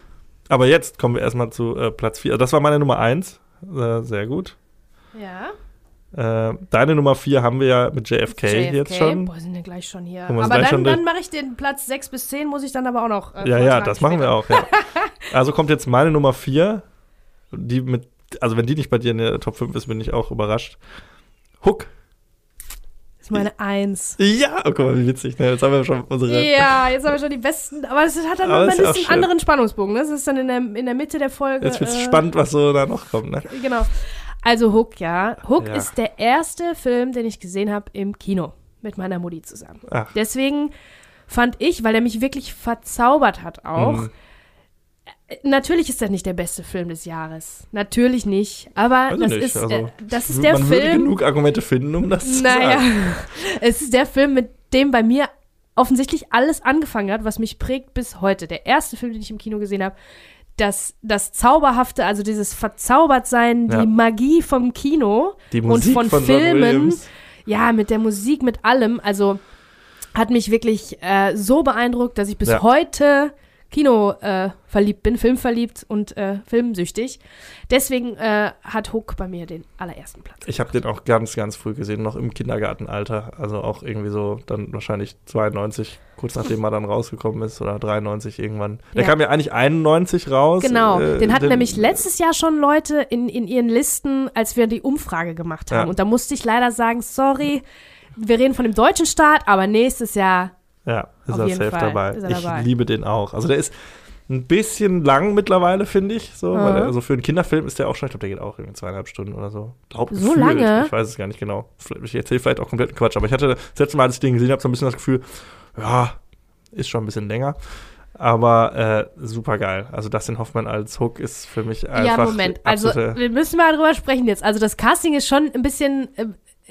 Aber jetzt kommen wir erstmal zu äh, Platz 4. Das war meine Nummer 1. Äh, sehr gut. Ja. Äh, deine Nummer 4 haben wir ja mit JFK, jetzt schon. Boah, sind wir gleich schon hier. Aber dann, dann mache ich den Platz 6 bis 10, muss ich dann aber auch noch. äh, Ja, ja, das machen wir später. auch, ja. Also kommt jetzt meine Nummer 4, die mit also wenn die nicht bei dir in der Top 5 ist, bin ich auch überrascht. Hook. Ist meine Eins. Ja, oh, guck mal, wie witzig. Ne? Jetzt haben wir schon unsere. Ja, jetzt haben wir schon die besten. Aber es hat dann ist ein bisschen schön. anderen Spannungsbogen. Ne? Das ist dann in der, in der Mitte der Folge. Jetzt wird's äh, spannend, was so da noch kommt. Ne? Genau. Also Hook, ja. Hook Ja. ist der erste Film, den ich gesehen habe im Kino mit meiner Mutti zusammen. Ach. Deswegen fand ich, weil er mich wirklich verzaubert hat auch. Mhm. Äh, Natürlich ist das nicht der beste Film des Jahres. Natürlich nicht. Aber das nicht, ist, also, äh, das ist der Man würde Film. genug Argumente finden, um das zu Naja, sagen. es ist der Film, mit dem bei mir offensichtlich alles angefangen hat, was mich prägt bis heute. Der erste Film, den ich im Kino gesehen habe. Das, das Zauberhafte, also dieses Verzaubertsein, Ja. die Magie vom Kino Die und Musik von, von John Filmen. Ja, mit der Musik, mit allem. Also hat mich wirklich äh, so beeindruckt, dass ich bis Ja. heute Kino äh, verliebt bin, filmverliebt und äh, filmsüchtig. Deswegen äh, hat Hook bei mir den allerersten Platz. Ich habe den auch ganz, ganz früh gesehen, noch im Kindergartenalter. Also auch irgendwie so dann wahrscheinlich 92, kurz nachdem er dann rausgekommen ist oder 93 irgendwann. Der Ja. kam ja eigentlich 91 raus. Genau, äh, den hatten den- nämlich letztes Jahr schon Leute in, in ihren Listen, als wir die Umfrage gemacht haben. Ja. Und da musste ich leider sagen, sorry, wir reden von dem deutschen Start, aber nächstes Jahr, Ja, ist Auf er safe Fall dabei. er Ich dabei. liebe den auch. Also der ist ein bisschen lang mittlerweile, finde ich. So, Ja. weil der, also für einen Kinderfilm ist der auch schon, ich glaube, der geht auch irgendwie zweieinhalb Stunden oder so. Glaub, So gefühlt. lange? Ich weiß es gar nicht genau. Ich erzähle vielleicht auch komplett Quatsch, aber ich hatte das letzte Mal, als ich den gesehen habe, so ein bisschen das Gefühl, ja, ist schon ein bisschen länger. Aber äh, super geil. Also Dustin Hoffmann als Hook ist für mich einfach. ja, Moment. Also, wir müssen mal drüber sprechen jetzt. Also, das Casting ist schon ein bisschen. Äh,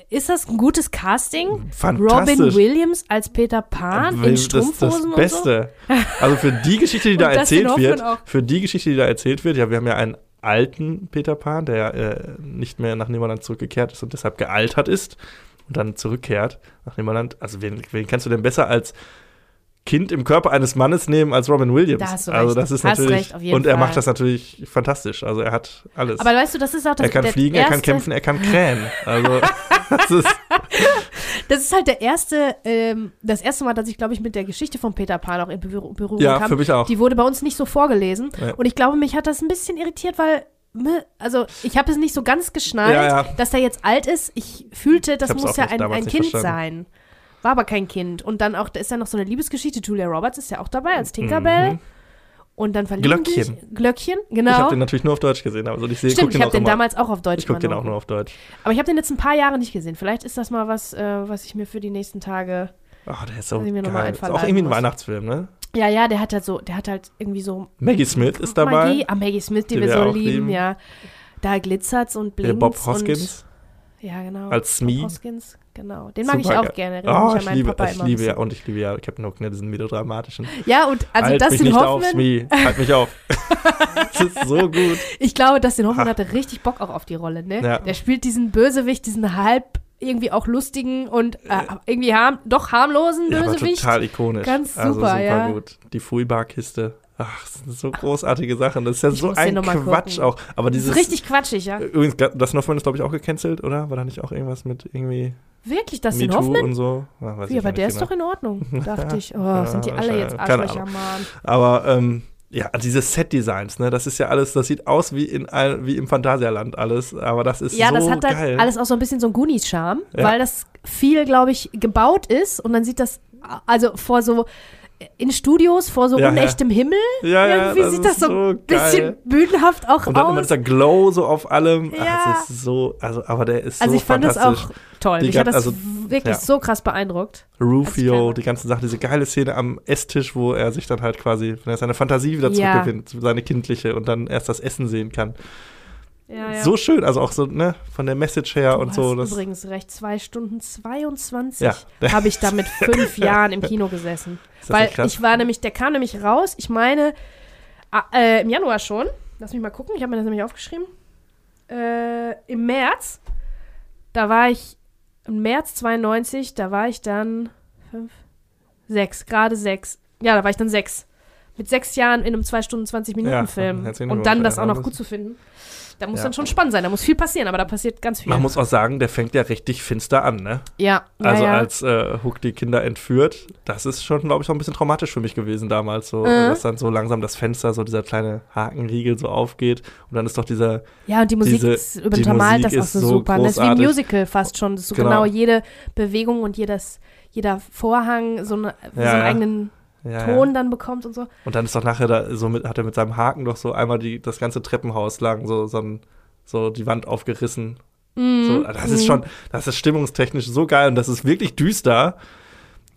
ist das ein gutes Casting? fantastisch. Robin Williams als Peter Pan Weil in das, das Strumpfhosen Beste. Also für die Geschichte, die da erzählt wird, auch. für die Geschichte, die da erzählt wird, ja, wir haben ja einen alten Peter Pan, der äh, nicht mehr nach Neverland zurückgekehrt ist und deshalb gealtert ist und dann zurückkehrt nach Neverland. Also wen, wen kannst du denn besser als Kind im Körper eines Mannes nehmen als Robin Williams? Da hast du also recht. das ist Hast natürlich recht, auf jeden und er Fall. macht das natürlich fantastisch. Also er hat alles. Aber weißt du, das ist auch das er kann fliegen, er kann kämpfen, er kann krähen. Also das ist Das ist halt der erste, ähm, das erste Mal, dass ich, glaube ich, mit der Geschichte von Peter Pan auch in Berührung, Berührung ja kam. für mich auch. Die wurde bei uns nicht so vorgelesen. Ja. Und ich glaube, mich hat das ein bisschen irritiert, weil, ne, also ich habe es nicht so ganz geschnallt, Ja, ja. dass er jetzt alt ist. Ich fühlte, das muss ja ein, ein Kind verstanden. sein. War aber kein Kind. Und dann auch, da ist ja noch so eine Liebesgeschichte. Julia Roberts ist ja auch dabei als Tinkerbell. Mhm. Und dann verlieben die Glöckchen. sich- Glöckchen, Ich genau. habe den natürlich nur auf Deutsch gesehen, aber so ich sehe, Stimmt, ich den habe den immer. damals auch auf Deutsch Ich gucke den auch nur auf Deutsch. Aber ich habe den jetzt ein paar Jahre nicht gesehen. Vielleicht ist das mal was, äh, was ich mir für die nächsten Tage. Ach, der ist so ich mir geil. Ist auch irgendwie ein muss. Weihnachtsfilm, ne? Ja, ja, der hat halt so, der hat halt irgendwie so Maggie Smith ist dabei. Magie. Ah, Maggie Smith, die, Die wir so lieben, lieben. ja. Da glitzert's und blinkt. Bob Hoskins Und, ja, genau. als Bob Smee. Hoskins, genau. Den mag ich Super auch geil. gerne. Oh, ich meinen liebe, Papa ich liebe ja und ich liebe ja Captain Hook, ne, diesen melodramatischen. Ja, und also halt mich Dustin nicht auf, Hoffman. Halt mich auf. das ist so gut. ich glaube, Dustin Hoffman Ha. hatte richtig Bock auch auf die Rolle, ne? Ja. Der spielt diesen Bösewicht, diesen halb irgendwie auch lustigen und äh, irgendwie harm, doch harmlosen Ja, Bösewicht. total ikonisch. Ganz also super, super ja. gut. Die Fuibar-Kiste. Ach, das sind so großartige Sachen. Das ist ja Ich so ein noch Quatsch gucken. auch. Aber das dieses. ist richtig quatschig, ja. Übrigens, Dustin Hoffman ist, glaube ich, auch gecancelt, oder? War da nicht auch irgendwas mit irgendwie Wirklich, Dustin MeToo Hoffman? und so? Ah, weiß Wie, aber der ist genau. doch in Ordnung, dachte ich. Oh, sind die Ja, alle jetzt Arschlöcher. Mann. Aber ähm, ja, diese Set-Designs, ne, das ist ja alles, das sieht aus wie in all, wie im Phantasialand alles, aber das ist Ja, so das hat halt geil. alles auch so ein bisschen so einen Goonies-Charme, Ja. weil das viel, glaube ich, gebaut ist und dann sieht das, also vor so, in Studios, vor so Ja, ja. unechtem Himmel, ja, ja, irgendwie sieht das so ein bisschen bühnenhaft auch Und dann immer aus. dieser Glow so auf allem. Ja. Ach, das ist so, also, aber der ist Also so ich fand das fantastisch. auch toll. Die Mich hat das also, wirklich ja. so krass beeindruckt. Rufio, die ganzen Sachen, diese geile Szene am Esstisch, wo er sich dann halt quasi, wenn er seine Fantasie wieder Ja. zurückgewinnt, seine kindliche und dann erst das Essen sehen kann. Ja, ja. So schön, also auch so, ne, von der Message her du und hast so. Das, übrigens recht, zwei Stunden 22 Ja. habe ich da mit fünf Jahren im Kino gesessen. Weil ich war nämlich, der kam nämlich raus, ich meine, ah, äh, im Januar schon. Lass mich mal gucken, ich habe mir das nämlich aufgeschrieben. Äh, Im März, da war ich, im März 92, da war ich dann fünf, sechs, gerade sechs. Ja, da war ich dann sechs. Mit sechs Jahren in einem 2 Stunden 20 Minuten Film und dann das auch noch gut zu finden, da muss Ja. dann schon spannend sein. Da muss viel passieren, aber da passiert ganz viel. Man muss auch sagen, der fängt ja richtig finster an, ne? ja, Also ja. als äh, Hook die Kinder entführt, das ist schon, glaube ich, auch ein bisschen traumatisch für mich gewesen damals, so, Mhm. dass dann so langsam das Fenster, so dieser kleine Hakenriegel so aufgeht und dann ist doch dieser, Ja, und die Musik Diese- ist untermalt die das Musik auch so, ist so super. Das ist wie ein großartig. Musical fast schon. Das ist so Genau. genau, jede Bewegung und jedes, jeder Vorhang so, eine, so Ja, einen ja. eigenen ja, Ton ja. dann bekommt und so. und dann ist doch nachher da, so mit, hat er mit seinem Haken doch so einmal die, das ganze Treppenhaus lang so, so, ein, so die Wand aufgerissen. Mhm. So, das ist schon, das ist stimmungstechnisch so geil und das ist wirklich düster.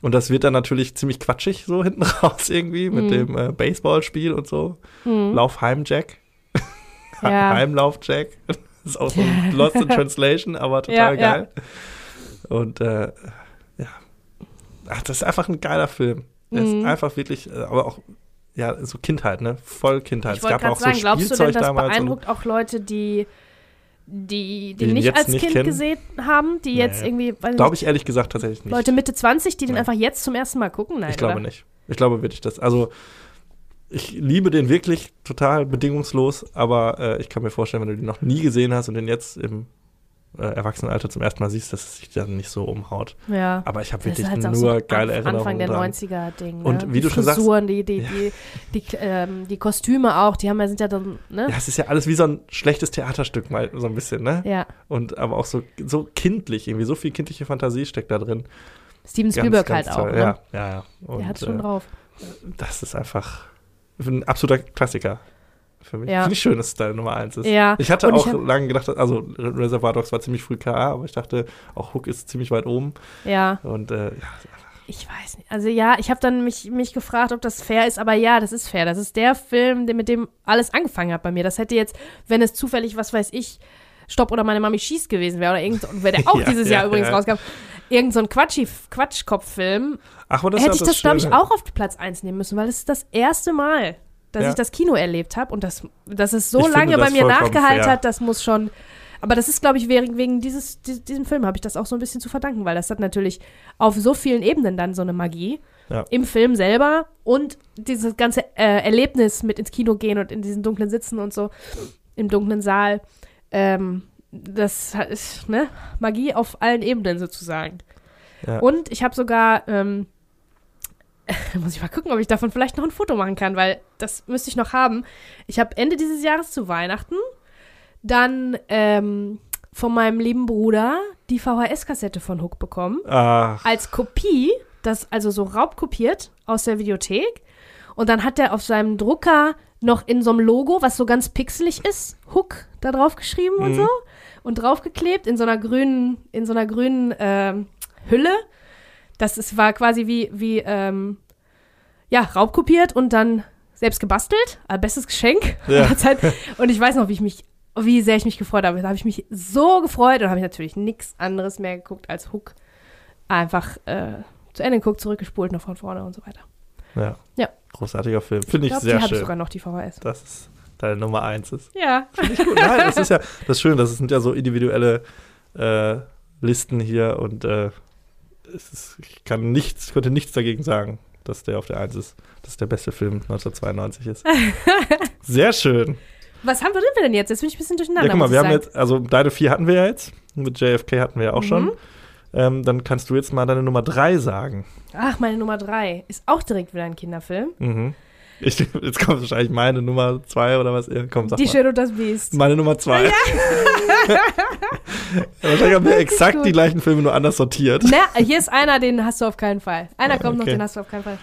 Und das wird dann natürlich ziemlich quatschig so hinten raus irgendwie mit Mhm. dem äh, Baseballspiel und so. Mhm. Lauf heim, Jack. Ja. Heimlauf, Jack. Das ist auch so ein Lost in Translation, aber total Ja, ja. geil. Und äh, ja, Ach, das ist einfach ein geiler Film. Der ist Mhm. einfach wirklich, äh, aber auch, ja, so Kindheit, ne? Voll Kindheit. Ich wollte auch gerade sagen, so glaubst du Spielzeug denn, das beeindruckt auch Leute, die die, die ihn nicht jetzt als nicht Kind kennen? gesehen haben, die jetzt Nee. irgendwie, weiß Glaube ich ehrlich gesagt tatsächlich nicht. Leute Mitte 20, die den Nein. einfach jetzt zum ersten Mal gucken? Nein, ich glaube oder? nicht. Ich glaube wirklich, dass, also ich liebe den wirklich total bedingungslos, aber äh, ich kann mir vorstellen, wenn du den noch nie gesehen hast und den jetzt im äh, Erwachsenenalter zum ersten Mal siehst, dass es sich dann nicht so umhaut. Ja. Aber ich habe wirklich halt nur so geile Erinnerungen Anfang der dran. 90er-Ding. Und ne? wie die du schon sagst- die, die, die, die, ähm, die Kostüme auch, die haben ja, sind ja dann, ne? Ja, es ist ja alles wie so ein schlechtes Theaterstück mal so ein bisschen, ne? Ja. Und aber auch so, so kindlich, irgendwie so viel kindliche Fantasie steckt da drin. Steven Ganz, Spielberg ganz halt toll. auch, ne? Ja, ja, ja. Und, Der hat schon äh, drauf. Das ist einfach ein absoluter Klassiker für mich. Ja. Finde ich schön, dass es Teil Nummer eins ist. Ja. Ich hatte und auch ich hab- lange gedacht, also Reservoir Dogs war ziemlich früh KA, aber ich dachte, auch Hook ist ziemlich weit oben. Ja. Und äh, ja, Ich weiß nicht. Also ja, ich habe dann mich, mich gefragt, ob das fair ist, aber ja, das ist fair. Das ist der Film, mit dem alles angefangen hat bei mir. Das hätte jetzt, wenn es zufällig, was weiß ich, Stopp oder meine Mami schießt gewesen wäre oder irgend wäre der auch Ja, dieses ja, Jahr übrigens ja. rauskam. Irgend so ein Quatschi, Quatschkopf-Film, das hätte ich ja das, glaube ich, auch auf Platz 1 nehmen müssen, weil das ist das erste Mal, dass Ja. ich das Kino erlebt habe und das, dass es so Ich lange bei mir nachgehalten fair. hat, das muss schon. Aber das ist, glaube ich, wegen, wegen dieses, dies- diesem Film habe ich das auch so ein bisschen zu verdanken, weil das hat natürlich auf so vielen Ebenen dann so eine Magie. Ja. Im Film selber und dieses ganze äh, Erlebnis mit ins Kino gehen und in diesen dunklen Sitzen und so, im dunklen Saal. Ähm, das ist, ne, Magie auf allen Ebenen sozusagen. Ja. Und ich habe sogar, ähm, muss ich mal gucken, ob ich davon vielleicht noch ein Foto machen kann, weil das müsste ich noch haben. Ich habe Ende dieses Jahres zu Weihnachten dann ähm, von meinem lieben Bruder die VHS-Kassette von Hook bekommen. Ach, Als Kopie, das also so raubkopiert aus der Videothek. Und dann hat er auf seinem Drucker noch in so einem Logo, was so ganz pixelig ist, Hook da drauf geschrieben und Mhm. so. Und draufgeklebt in so einer grünen, in so einer grünen ähm, Hülle. Das ist, war quasi wie, wie ähm, ja, raubkopiert und dann selbst gebastelt. Äh, bestes Geschenk Ja. Und ich weiß noch, wie ich mich, wie sehr ich mich gefreut habe. Da habe ich mich so gefreut und habe ich natürlich nichts anderes mehr geguckt als Hook. Einfach äh, zu Ende geguckt, zurückgespult, noch von vorne und so weiter. ja. Ja. Großartiger Film. Finde Ich ich glaube, die sehr habe ich schön. sogar noch, die VHS. dass es deine Nummer eins ist. Ja. Finde ich gut. Nein, das ist ja das ist schön. Das sind ja so individuelle äh, Listen hier und äh, ist, ich kann nichts, konnte nichts dagegen sagen, dass der auf der Eins ist. Dass der beste Film 1992 ist. Sehr schön. Was haben wir denn, jetzt? Jetzt bin ich ein bisschen durcheinander. Ja, guck mal, wir ich haben jetzt, also deine vier hatten wir ja jetzt. Mit JFK hatten wir ja auch Mhm. schon. Ähm, dann kannst du jetzt mal deine Nummer drei sagen. Ach, meine Nummer drei. Ist auch direkt wieder ein Kinderfilm. Mhm. Ich, jetzt kommt wahrscheinlich meine Nummer zwei oder was? Ja, komm, sag Die mal. Schön und das Biest. Meine Nummer zwei. wahrscheinlich haben wir exakt die gleichen Filme, nur anders sortiert. Na, hier ist einer, den hast du auf keinen Fall. Einer kommt noch, Okay. den hast du auf keinen Fall.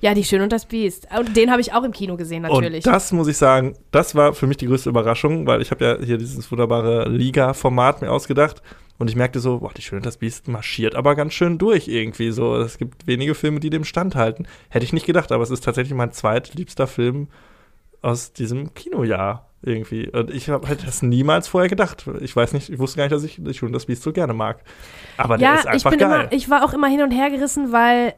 Ja, Die Schön und das Biest. Und den habe ich auch im Kino gesehen, natürlich. Und das muss ich sagen, das war für mich die größte Überraschung, weil ich habe ja hier dieses wunderbare Liga-Format mir ausgedacht und ich merkte so, boah, die Schön und das Biest marschiert aber ganz schön durch irgendwie so. Es gibt wenige Filme, die dem standhalten. Hätte ich nicht gedacht, aber es ist tatsächlich mein zweitliebster Film aus diesem Kinojahr irgendwie. Und ich habe halt das niemals vorher gedacht. Ich weiß nicht, ich wusste gar nicht, dass ich die Schön und das Biest so gerne mag. Aber der ja, ist ich einfach bin geil. immer, ich war auch immer hin und her gerissen, weil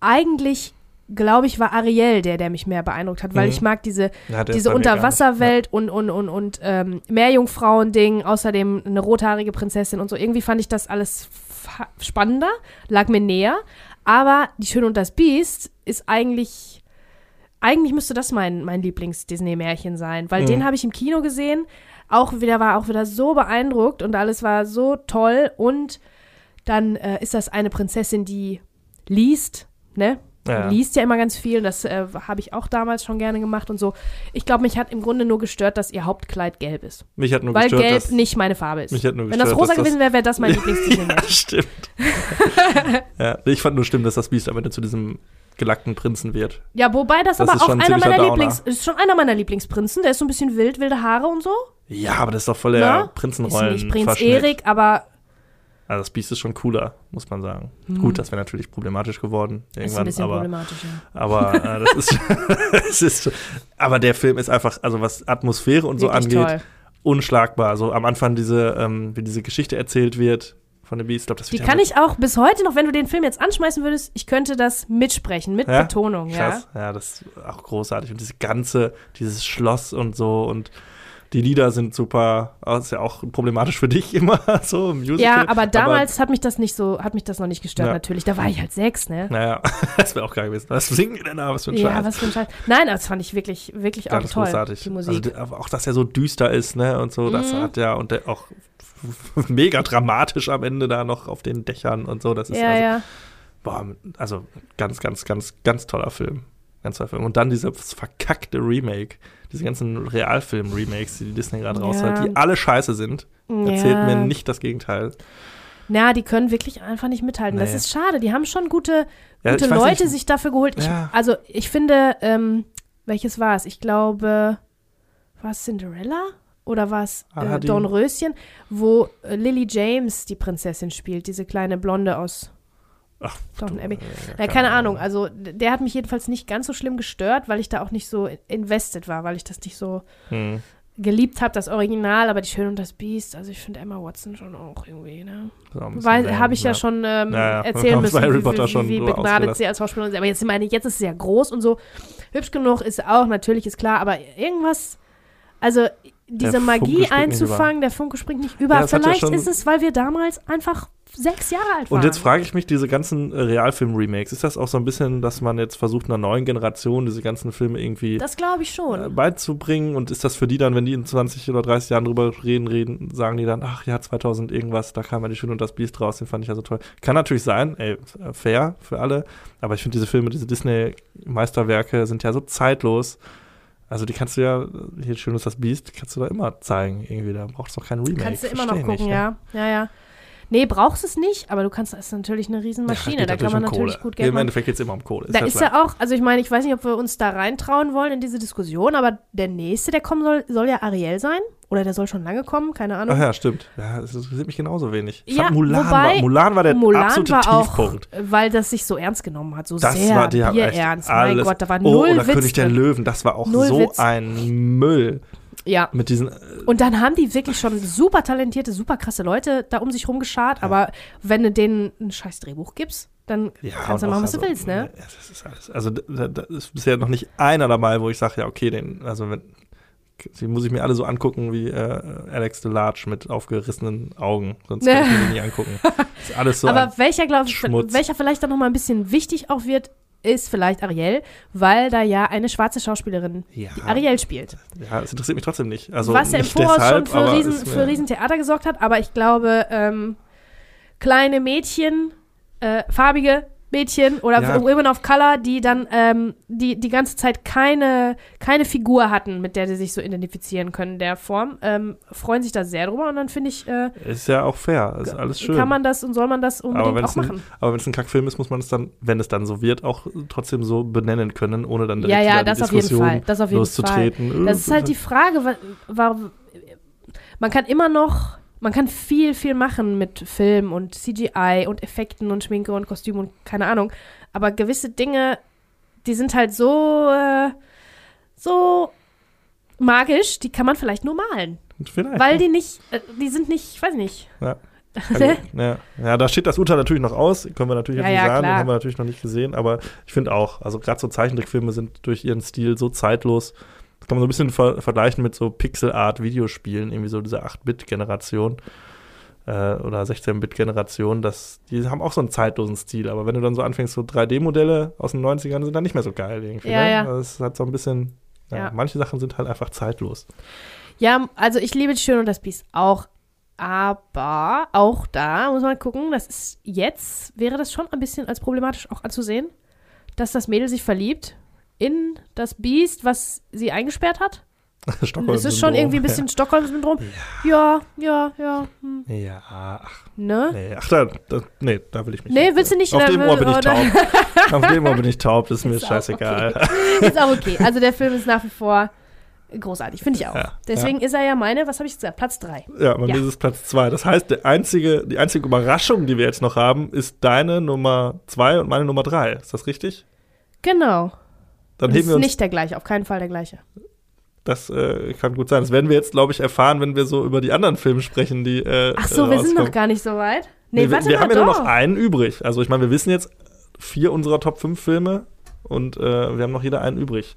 eigentlich, glaube ich, war Ariel der, der mich mehr beeindruckt hat, weil Mhm. ich mag diese, Ja, diese. Unterwasserwelt und, und, und, und ähm, Meerjungfrauen-Ding, außerdem eine rothaarige Prinzessin und so. Irgendwie fand ich das alles spannender, lag mir näher. Aber Die Schöne und das Biest ist eigentlich eigentlich müsste das mein, mein Lieblings-Disney-Märchen sein, weil Mhm. den habe ich im Kino gesehen. Auch wieder war auch wieder so beeindruckt und alles war so toll. Und dann äh, ist das eine Prinzessin, die liest, ne? Ja. liest ja immer ganz viel. Das äh, habe ich auch damals schon gerne gemacht und so. Ich glaube, mich hat im Grunde nur gestört, dass ihr Hauptkleid gelb ist. Mich hat nur Weil gestört, gelb nicht meine Farbe ist. mich hat nur Wenn das gestört, rosa gewesen wäre, wäre das mein ja, Lieblingsdisney-Märchen. stimmt. ja, ich fand nur schlimm, dass das Biest am Ende zu diesem gelackten Prinzen wird. Ja, wobei das, Das aber ist auch einer meiner Downer. Lieblings, ist schon einer meiner Lieblingsprinzen. Der ist so ein bisschen wild, wilde Haare und so. Ja, aber das ist doch voll der Ja? Ist Prinzenrollen. nicht Prinz Verschnitt. Erik, aber Also das Biest ist schon cooler, muss man sagen. Hm. Gut, das wäre natürlich problematisch geworden ist ein irgendwann, bisschen aber problematisch, ja. aber äh, das ist, es ist aber der Film ist einfach, also was Atmosphäre und so Wirklich angeht, toll. unschlagbar. Also am Anfang diese, ähm, wie diese Geschichte erzählt wird von dem Beast, ich glaube, das Die kann ich auch bis heute noch, wenn du den Film jetzt anschmeißen würdest, ich könnte das mitsprechen, mit Ja? Betonung, ja. Ja. das ist auch großartig. Und dieses ganze, dieses Schloss und so und die Lieder sind super. Das ist ja auch problematisch für dich immer so im Musical. Ja, aber damals hat mich das nicht so, hat mich das noch nicht gestört, Ja. natürlich. Da war ich halt sechs, ne? naja, das wäre auch geil gewesen. Was singen denn da? Was für ein Ja, Scheiß. was für ein Scheiß. Nein, das fand ich wirklich, wirklich auch toll, großartig. die Also, Musik. aber auch, dass er so düster ist, ne? Und so, das Mhm. hat ja, und der auch mega dramatisch am Ende da noch auf den Dächern und so. Das ist ja, also, ja. boah, also ganz, ganz, ganz, ganz toller Film. Ganz toller Film. Und dann dieses verkackte Remake, diese ganzen Realfilm-Remakes, die Disney gerade Ja. raushält, die alle scheiße sind. Erzählt ja. mir nicht das Gegenteil. Na, die können wirklich einfach nicht mithalten. Das Nee. ist schade. Die haben schon gute, Ja, gute weiß Leute nicht. sich dafür geholt. Ich, Ja. Also, ich finde, ähm, welches war es? Ich glaube, war es Cinderella? Oder war es äh. Dornröschen, wo äh, Lily James die Prinzessin spielt, diese kleine Blonde aus Ach, Downton Abbey. äh, Na, keine Ahnung. Also, der hat mich jedenfalls nicht ganz so schlimm gestört, weil ich da auch nicht so invested war, weil ich das nicht so Hm. geliebt habe, das Original, aber die Schöne und das Biest. Also, ich finde Emma Watson schon auch irgendwie, ne? Weil habe ich ja, schon ähm, Ja, ja. erzählen müssen, Harry wie, wie, wie, wie begnadet sie als Schauspielerin ist. Aber jetzt meine ich, jetzt ist sie ja groß und so. Hübsch genug ist auch, natürlich ist klar, aber irgendwas, also diese Der Magie einzufangen, der Funke springt nicht über. Ja, ja Vielleicht schon- ist es, weil wir damals einfach sechs Jahre alt waren. Und jetzt frage ich mich, diese ganzen äh, Realfilm-Remakes, ist das auch so ein bisschen, dass man jetzt versucht, einer neuen Generation diese ganzen Filme irgendwie das glaube ich schon. äh, beizubringen? Und ist das für die dann, wenn die in 20 oder 30 Jahren drüber reden, reden, sagen die dann, ach ja, 2000 irgendwas, da kam ja die Schöne und das Biest raus, den fand ich ja so toll. Kann natürlich sein, ey, fair für alle, aber ich finde diese Filme, diese Disney-Meisterwerke sind ja so zeitlos. Also die kannst du ja, hier Schön ist das Biest, kannst du da immer zeigen irgendwie, da brauchst du doch kein Remake. Kannst du immer noch gucken, nicht, ja. Ja, ja. Nee, brauchst es nicht, aber du kannst, das ist natürlich eine Ja, Riesenmaschine, geht da kann man um natürlich Kohle. gut Geld Im. Endeffekt geht es immer um Kohle. Da ja ist ja auch, also ich meine, ich weiß nicht, ob wir uns da reintrauen wollen in diese Diskussion, aber der nächste, der kommen soll, soll ja Ariel sein. Oder der soll schon lange kommen, keine Ahnung. Ach ja, stimmt. Ja, das interessiert mich genauso wenig. Ich Ja, fand Mulan, wobei war, Mulan war der Mulan absolute war auch, Tiefpunkt. weil das sich so ernst genommen hat, so Das sehr war die echt bierernst. Mein. Gott, da war oh, null oder Witz König der. Löwen, das war auch Null so Witz. ein Müll Ja, mit diesen äh, und dann haben die wirklich schon super talentierte, super krasse Leute da um sich rumgeschart, aber wenn du denen ein scheiß Drehbuch gibst, dann ja, kannst du machen, was du also, willst, ne? ja, Das ist alles. Also da, da ist bisher noch nicht einer dabei, wo ich sage, ja, okay, den, also wenn die muss ich mir alle so angucken wie äh, Alex DeLarge mit aufgerissenen Augen, sonst kann ich mir die nie angucken. Ist alles so aber welcher, glaube ich, welcher vielleicht dann nochmal ein bisschen wichtig auch wird, ist vielleicht Ariel, weil da ja eine schwarze Schauspielerin ja, die Ariel spielt. ja, es interessiert mich trotzdem nicht. Also was ja im Voraus deshalb, schon für, Riesen, für Riesentheater gesorgt hat, aber ich glaube, ähm, kleine Mädchen, äh, farbige Mädchen oder Ja. Women of Color, die dann ähm, die, die ganze Zeit keine, keine Figur hatten, mit der sie sich so identifizieren können in der Form, ähm, freuen sich da sehr drüber und dann finde ich, äh, Ist ja auch fair, ist alles schön. kann man das und soll man das unbedingt auch es ein, machen. aber wenn es ein Kackfilm ist, muss man es dann, wenn es dann so wird, auch trotzdem so benennen können, ohne dann Ja, direkt ja, wieder das die auf jeden Diskussion Fall. Das auf jeden Fall. loszutreten. Das ist halt die Frage, wa- warum man kann immer noch, man kann viel, viel machen mit Film und CGI und Effekten und Schminke und Kostüm und keine Ahnung. Aber gewisse Dinge, die sind halt so, äh, so magisch, die kann man vielleicht nur malen. Vielleicht, Weil ja. die nicht, äh, die sind nicht, ich weiß nicht. Ja. Ja, gut. ja. ja, da steht das Urteil natürlich noch aus, können wir natürlich Ja, jetzt nicht sagen, den klar. haben wir natürlich noch nicht gesehen, aber ich finde auch, also gerade so Zeichentrickfilme sind durch ihren Stil so zeitlos. Das kann man so ein bisschen ver vergleichen mit so Pixel-Art-Videospielen, irgendwie so diese 8-Bit-Generation. äh, oder 16-Bit-Generation, dass die haben auch so einen zeitlosen Stil. Aber wenn du dann so anfängst, so 3D-Modelle aus den 90ern sind dann nicht mehr so geil irgendwie. Ja, ne? ja. Das hat so ein bisschen, ja, Ja. manche Sachen sind halt einfach zeitlos. Ja, also ich liebe die Schön und das Biest auch. Aber auch da muss man gucken, das ist jetzt, wäre das schon ein bisschen als problematisch auch anzusehen, dass das Mädel sich verliebt in das Biest, was sie eingesperrt hat. Es ist schon irgendwie ein bisschen Stockholm-Syndrom. Ja, ja, ja. Hm. Ja, ja ach, Ne? nee, ach da, da, nee, da will ich mich Nee, willst du nicht? Auf dem Ohr bin ich taub. Auf dem Ohr bin ich taub, das ist mir Ist auch scheißegal. Ist auch okay. Also der Film ist nach wie vor großartig, finde ich auch. Ja, Deswegen ist er ja meine, was habe ich gesagt, Platz 3. Ja, bei Ja. mir ist es Platz zwei. Das heißt, der einzige, die einzige Überraschung, die wir jetzt noch haben, ist deine Nummer zwei und meine Nummer drei. Ist das richtig? Genau. Dann Das heben wir ist uns. nicht der gleiche, auf keinen Fall der gleiche. Das äh, kann gut sein. Das werden wir jetzt, glaube ich, erfahren, wenn wir so über die anderen Filme sprechen, die. Äh, Ach so, äh, wir sind noch gar nicht so weit. Nee, Nee, wir, warte wir mal, haben ja nur noch einen übrig. Also, ich meine, wir wissen jetzt vier unserer Top 5 Filme und äh, wir haben noch jeder einen übrig.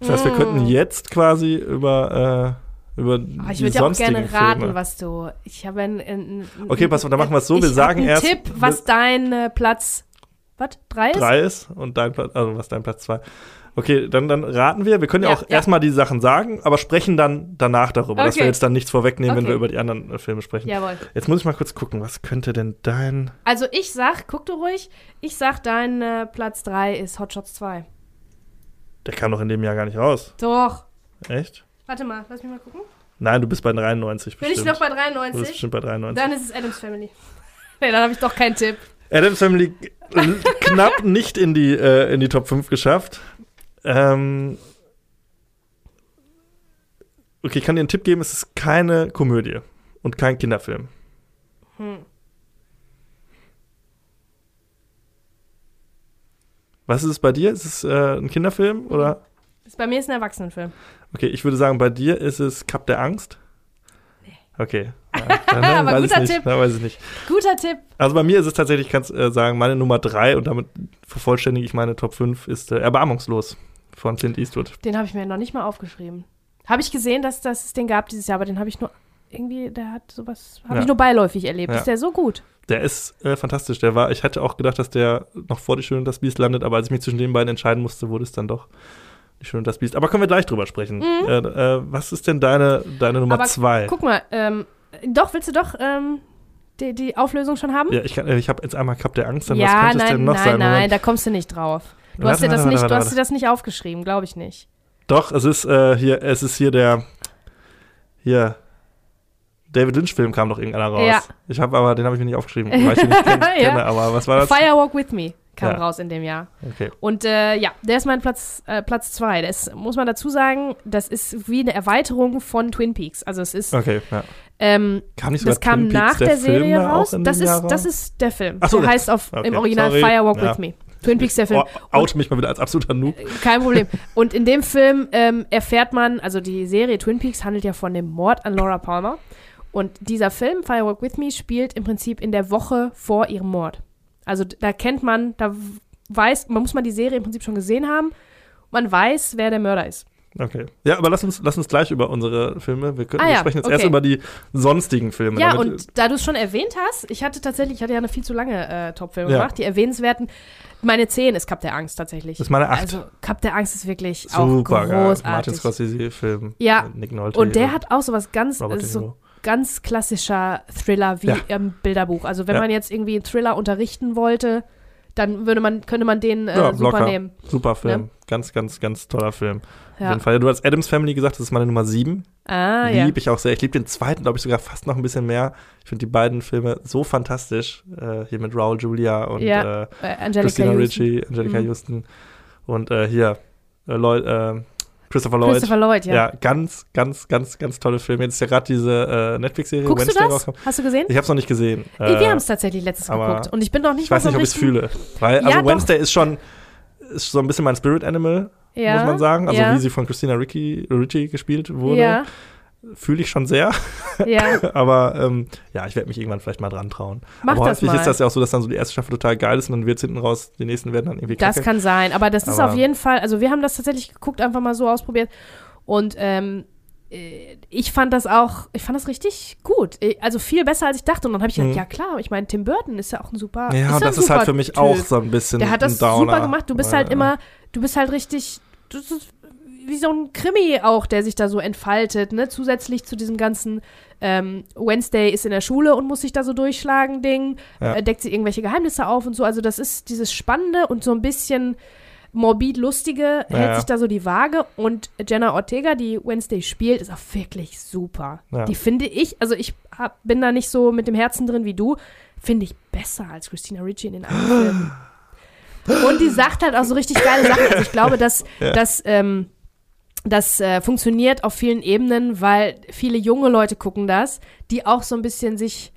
Das heißt, wir Mm. könnten jetzt quasi über, äh, über Oh, ich würde ja auch gerne raten, Filme. was du. Ich habe ein, ein, Okay, pass auf, dann machen wir es so. Wir sagen einen erst. Tipp, was dein äh, Platz. Was? Drei ist? drei ist und dein Platz, also was dein Platz zwei. Okay, dann, dann raten wir. Wir können ja, Ja, auch ja. erstmal die Sachen sagen, aber sprechen dann danach darüber, dass Okay. wir jetzt dann nichts vorwegnehmen, wenn Okay. wir über die anderen äh, Filme sprechen. Jawohl. Jetzt muss ich mal kurz gucken, was könnte denn dein. Also ich sag, guck du ruhig, ich sag, dein äh, Platz 3 ist Hot Shots 2. Der kam doch in dem Jahr gar nicht raus. Doch. Echt? Warte mal, lass mich mal gucken. Nein, du bist bei 93 Bin bestimmt. ich noch bei du bist 93? bestimmt bei 93. Dann ist es Adams Family. nee, dann habe ich doch keinen Tipp. Adams Family l- knapp nicht in die, äh, in die Top 5 geschafft. Ähm, okay, ich kann dir einen Tipp geben, es ist keine Komödie und kein Kinderfilm. Hm. Was ist es bei dir? Ist es äh, ein Kinderfilm oder? Ist bei mir ist ein Erwachsenenfilm. Okay, ich würde sagen, bei dir ist es Cup der Angst. Okay. Ja, dann, dann Aber guter Tipp. Dann weiß ich nicht. Guter Tipp. Also bei mir ist es tatsächlich, ich kann äh, sagen, meine Nummer 3 und damit vervollständige ich meine Top 5 ist äh, Erbarmungslos von Clint Eastwood. Den habe ich mir noch nicht mal aufgeschrieben. Habe ich gesehen, dass, dass es den gab dieses Jahr, aber den habe ich nur irgendwie, der hat sowas, habe Ja. ich nur beiläufig erlebt. Ja. Ist der so gut? Der ist äh, fantastisch. Der war, ich hätte auch gedacht, dass der noch vor Die Schöne und das Biest landet, aber als ich mich zwischen den beiden entscheiden musste, wurde es dann doch Die Schöne und das Biest. Aber können wir gleich drüber sprechen. Äh, äh, was ist denn deine, deine Nummer Mhm. Aber 2? Guck mal, ähm, doch, willst du doch ähm, die, die Auflösung schon haben? Ja, ich, kann- äh, ich habe jetzt einmal Cup der Angst, dann was ja könnte es nein, denn noch nein, sein? nein, Moment. da kommst du nicht drauf. Du hast dir das nicht, du hast dir das nicht aufgeschrieben, glaube ich nicht. Doch, es ist äh, hier, es ist hier der hier David Lynch-Film kam doch irgendeiner raus. Ja. Ich habe aber, den habe ich mir nicht aufgeschrieben, weil ich ihn nicht kenn, Ja. kenne, aber was war das? Firewalk with Me kam Ja. raus in dem Jahr. Okay. Und äh, ja, der ist mein Platz, äh, Platz zwei. Das muss man dazu sagen, das ist wie eine Erweiterung von Twin Peaks. Also es ist, Okay, ja. ähm, Kam nicht das kam Peaks, nach der, Film Serie raus. Das ist, das ist der Film. Ach so, der heißt auf, okay, im Original sorry. Firewalk Ja. with Me. Twin Peaks der Film. Oh, out mich mal wieder als absoluter Noob. Kein Problem. Und in dem Film ähm, erfährt man, also die Serie Twin Peaks handelt ja von dem Mord an Laura Palmer. Und dieser Film, Firewalk with Me, spielt im Prinzip in der Woche vor ihrem Mord. Also da kennt man, da weiß, man muss man die Serie im Prinzip schon gesehen haben. Man weiß, wer der Mörder ist. Okay. Ja, aber lass uns, lass uns gleich über unsere Filme. Wir, können, Ah wir ja, sprechen jetzt okay. erst über die sonstigen Filme. Ja, und da du es schon erwähnt hast, ich hatte tatsächlich, ich hatte ja eine viel zu lange äh, Top-Filme Ja. gemacht, die erwähnenswerten. Meine 10 ist Cup der Angst tatsächlich. Das ist meine acht. Also Cup der Angst ist wirklich super auch geil. Martin großartig. Scorsese-Film. Ja, Nick Nolte. Und der hat auch ganz, es ist De so ganz klassischer Thriller wie Ja. im Bilderbuch. Also wenn man jetzt irgendwie einen Thriller unterrichten wollte, dann würde man, könnte man den äh, Ja, super locker. nehmen. Super Film. Ne? Ganz, ganz, ganz toller Film. Auf Ja. jeden Fall. Du hast Adams Family gesagt, das ist meine Nummer 7. Ah, ja. Liebe ich auch sehr. Ich liebe den zweiten, glaube ich, sogar fast noch ein bisschen mehr. Ich finde die beiden Filme so fantastisch. Äh, hier mit Raul Julia und Ja, äh, Äh, Angelica Christina Houston. Ricci, Angelica Mhm. Houston und äh, hier äh, Lloyd, äh, Christopher Lloyd. Christopher Lloyd, ja. ja. ganz, ganz, ganz, ganz tolle Filme. Jetzt ist ja gerade diese äh, Netflix-Serie Guckst du Wednesday das? rausgekommen. Hast du gesehen? Ich habe es noch nicht gesehen. Äh, wir haben es tatsächlich letztens aber geguckt. Und ich bin noch nicht ich weiß nicht, ob ich es fühle. Weil, Ja, also doch. Wednesday ist schon ist so ein bisschen mein Spirit Animal, Ja, muss man sagen. Also ja, wie sie von Christina Ricci, Ricci gespielt wurde, Ja, fühle ich schon sehr. ja. Aber ähm, ja, ich werde mich irgendwann vielleicht mal dran trauen. Mach Aber das häufig ist das ja auch so, dass dann so die erste Staffel total geil ist und dann wird es hinten raus, die nächsten werden dann irgendwie Das kacke. kann sein, aber das ist Aber- auf jeden Fall, also wir haben das tatsächlich geguckt, einfach mal so ausprobiert. Und ähm, äh, ich fand das auch, ich fand das richtig gut. Äh, Also viel besser, als ich dachte. Und dann habe ich gedacht, Mhm. ja klar, ich meine, Tim Burton ist ja auch ein super. Ja, ist das ist halt für mich Typ. auch so ein bisschen Der hat das super gemacht. Du bist halt immer, du bist halt richtig, das ist wie so ein Krimi auch, der sich da so entfaltet, ne? Zusätzlich zu diesem ganzen ähm, Wednesday ist in der Schule und muss sich da so durchschlagen, Ding, Ja. äh, deckt sie irgendwelche Geheimnisse auf und so. Also das ist dieses Spannende und so ein bisschen morbid lustige Ja, hält ja. sich da so die Waage und Jenna Ortega, die Wednesday spielt, ist auch wirklich super. Die finde ich, also ich hab, bin da nicht so mit dem Herzen drin wie du, finde ich besser als Christina Ricci in den anderen Filmen. Und die sagt halt auch so richtig geile Sachen. Also ich glaube, dass Ja. dass, ähm, das äh, funktioniert auf vielen Ebenen, weil viele junge Leute gucken das, die auch so ein bisschen sich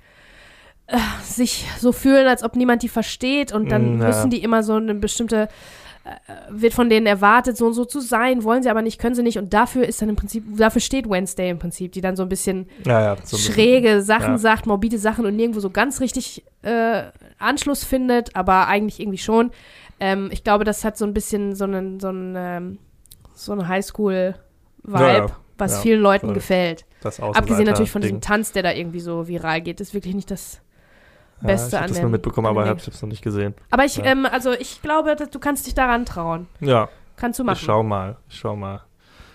äh, sich so fühlen, als ob niemand die versteht und dann Mm, ja. müssen die immer so eine bestimmte äh, wird von denen erwartet, so und so zu sein, wollen sie aber nicht, können sie nicht und dafür ist dann im Prinzip, dafür steht Wednesday im Prinzip, die dann so ein bisschen Ja, ja, so ein bisschen. schräge Sachen ja. sagt, morbide Sachen und nirgendwo so ganz richtig äh, Anschluss findet, aber eigentlich irgendwie schon. Ähm, ich glaube, das hat so ein bisschen so einen, so einen, ähm, so eine Highschool-Vibe, Ja, ja. was Ja, vielen Leuten voll. gefällt. Das Abgesehen natürlich von diesem Tanz, der da irgendwie so viral geht, ist wirklich nicht das Ja, Beste ich hab an das dem- nur mitbekommen, aber ich hab's noch nicht gesehen. Aber ich, Ja. ähm, also ich glaube, du kannst dich daran trauen. Ja, Kannst du machen. ich schau mal, ich schau mal.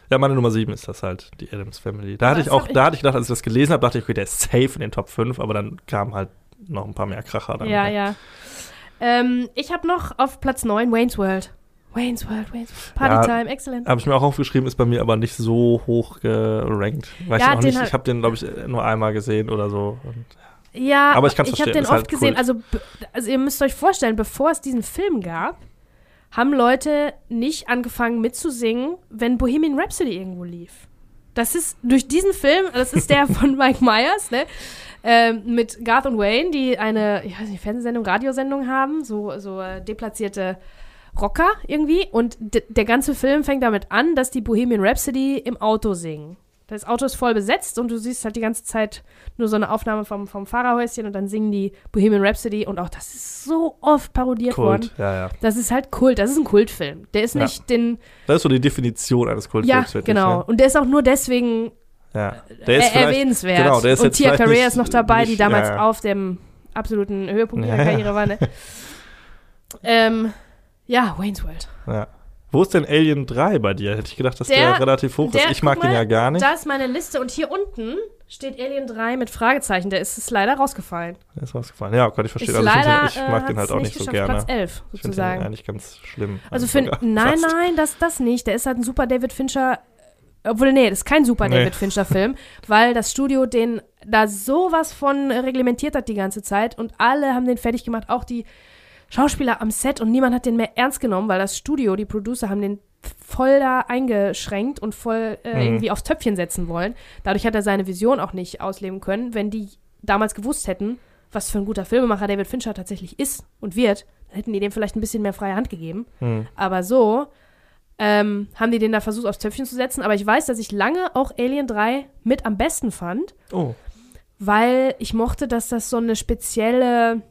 Ja, meine Nummer 7 ist das halt, die Adams Family. Da hatte Das ich auch, ich- da hatte ich gedacht, als ich das gelesen habe, dachte ich, okay, der ist safe in den Top 5, aber dann kamen halt noch ein paar mehr Kracher dann. Ja, ja. Ähm, ich habe noch auf Platz 9 Wayne's World. Wayne's World, Wayne's World. Partytime, excellent. Habe ich mir auch aufgeschrieben, ist bei mir aber nicht so hoch gerankt. Weiß Ja, ich auch nicht. Ich habe den, glaube ich, nur einmal gesehen oder so. Und Ja, Aber ich kann's habe den oft halt gesehen. Also, also ihr müsst euch vorstellen, bevor es diesen Film gab, haben Leute nicht angefangen mitzusingen, wenn Bohemian Rhapsody irgendwo lief. Das ist durch diesen Film, das ist der von Mike Myers, ne? Ähm, mit Garth und Wayne, die eine, ich weiß nicht, Fernsehsendung, Radiosendung haben, so, so äh, deplatzierte Rocker irgendwie. Und der ganze Film fängt damit an, dass die Bohemian Rhapsody im Auto singen. Das Auto ist voll besetzt und du siehst halt die ganze Zeit nur so eine Aufnahme vom, vom Fahrerhäuschen und dann singen die Bohemian Rhapsody und auch das ist so oft parodiert worden. Kult, ja, ja. Das ist halt Kult, das ist ein Kultfilm. Der ist Ja. nicht den. Das ist so die Definition eines Ja, Kultfilms, wirklich, genau. Ne? Und der ist auch nur deswegen Ja. Der ist er erwähnenswert. genau, der ist und Tia Carrera ist noch dabei, die nicht- damals ja, ja. auf dem absoluten Höhepunkt ihrer Ja, ja. Karriere war. Ne? ähm, ja, Wayne's World. ja. Wo ist denn Alien 3 bei dir? Hätte ich gedacht, dass der, Der- relativ hoch der- ist. Ich mag guck den mal, ja gar nicht. Da ist meine Liste und hier unten steht Alien 3 mit Fragezeichen. Der ist es leider rausgefallen. Der ist rausgefallen. Ja, Gott, ich verstehe. Ist Also ich, leider, ich mag äh, den halt auch nicht so geschafft, gerne. Platz 11 Ich finde den sozusagen. eigentlich ganz schlimm. Also für, nein, fast. nein, das, das nicht. Der ist halt ein super David Fincher. Obwohl, nee, das ist kein super Nee. David Fincher-Film, weil das Studio den da sowas von reglementiert hat die ganze Zeit und alle haben den fertig gemacht, auch die Schauspieler am Set und niemand hat den mehr ernst genommen, weil das Studio, die Producer haben den voll da eingeschränkt und voll äh, Mhm. irgendwie aufs Töpfchen setzen wollen. Dadurch hat er seine Vision auch nicht ausleben können. Wenn die damals gewusst hätten, was für ein guter Filmemacher David Fincher tatsächlich ist und wird, dann hätten die dem vielleicht ein bisschen mehr freie Hand gegeben. Hm. Aber so ähm, haben die den da versucht, aufs Töpfchen zu setzen. Aber ich weiß, dass ich lange auch Alien 3 mit am besten fand, Oh, weil ich mochte, dass das so eine spezielle,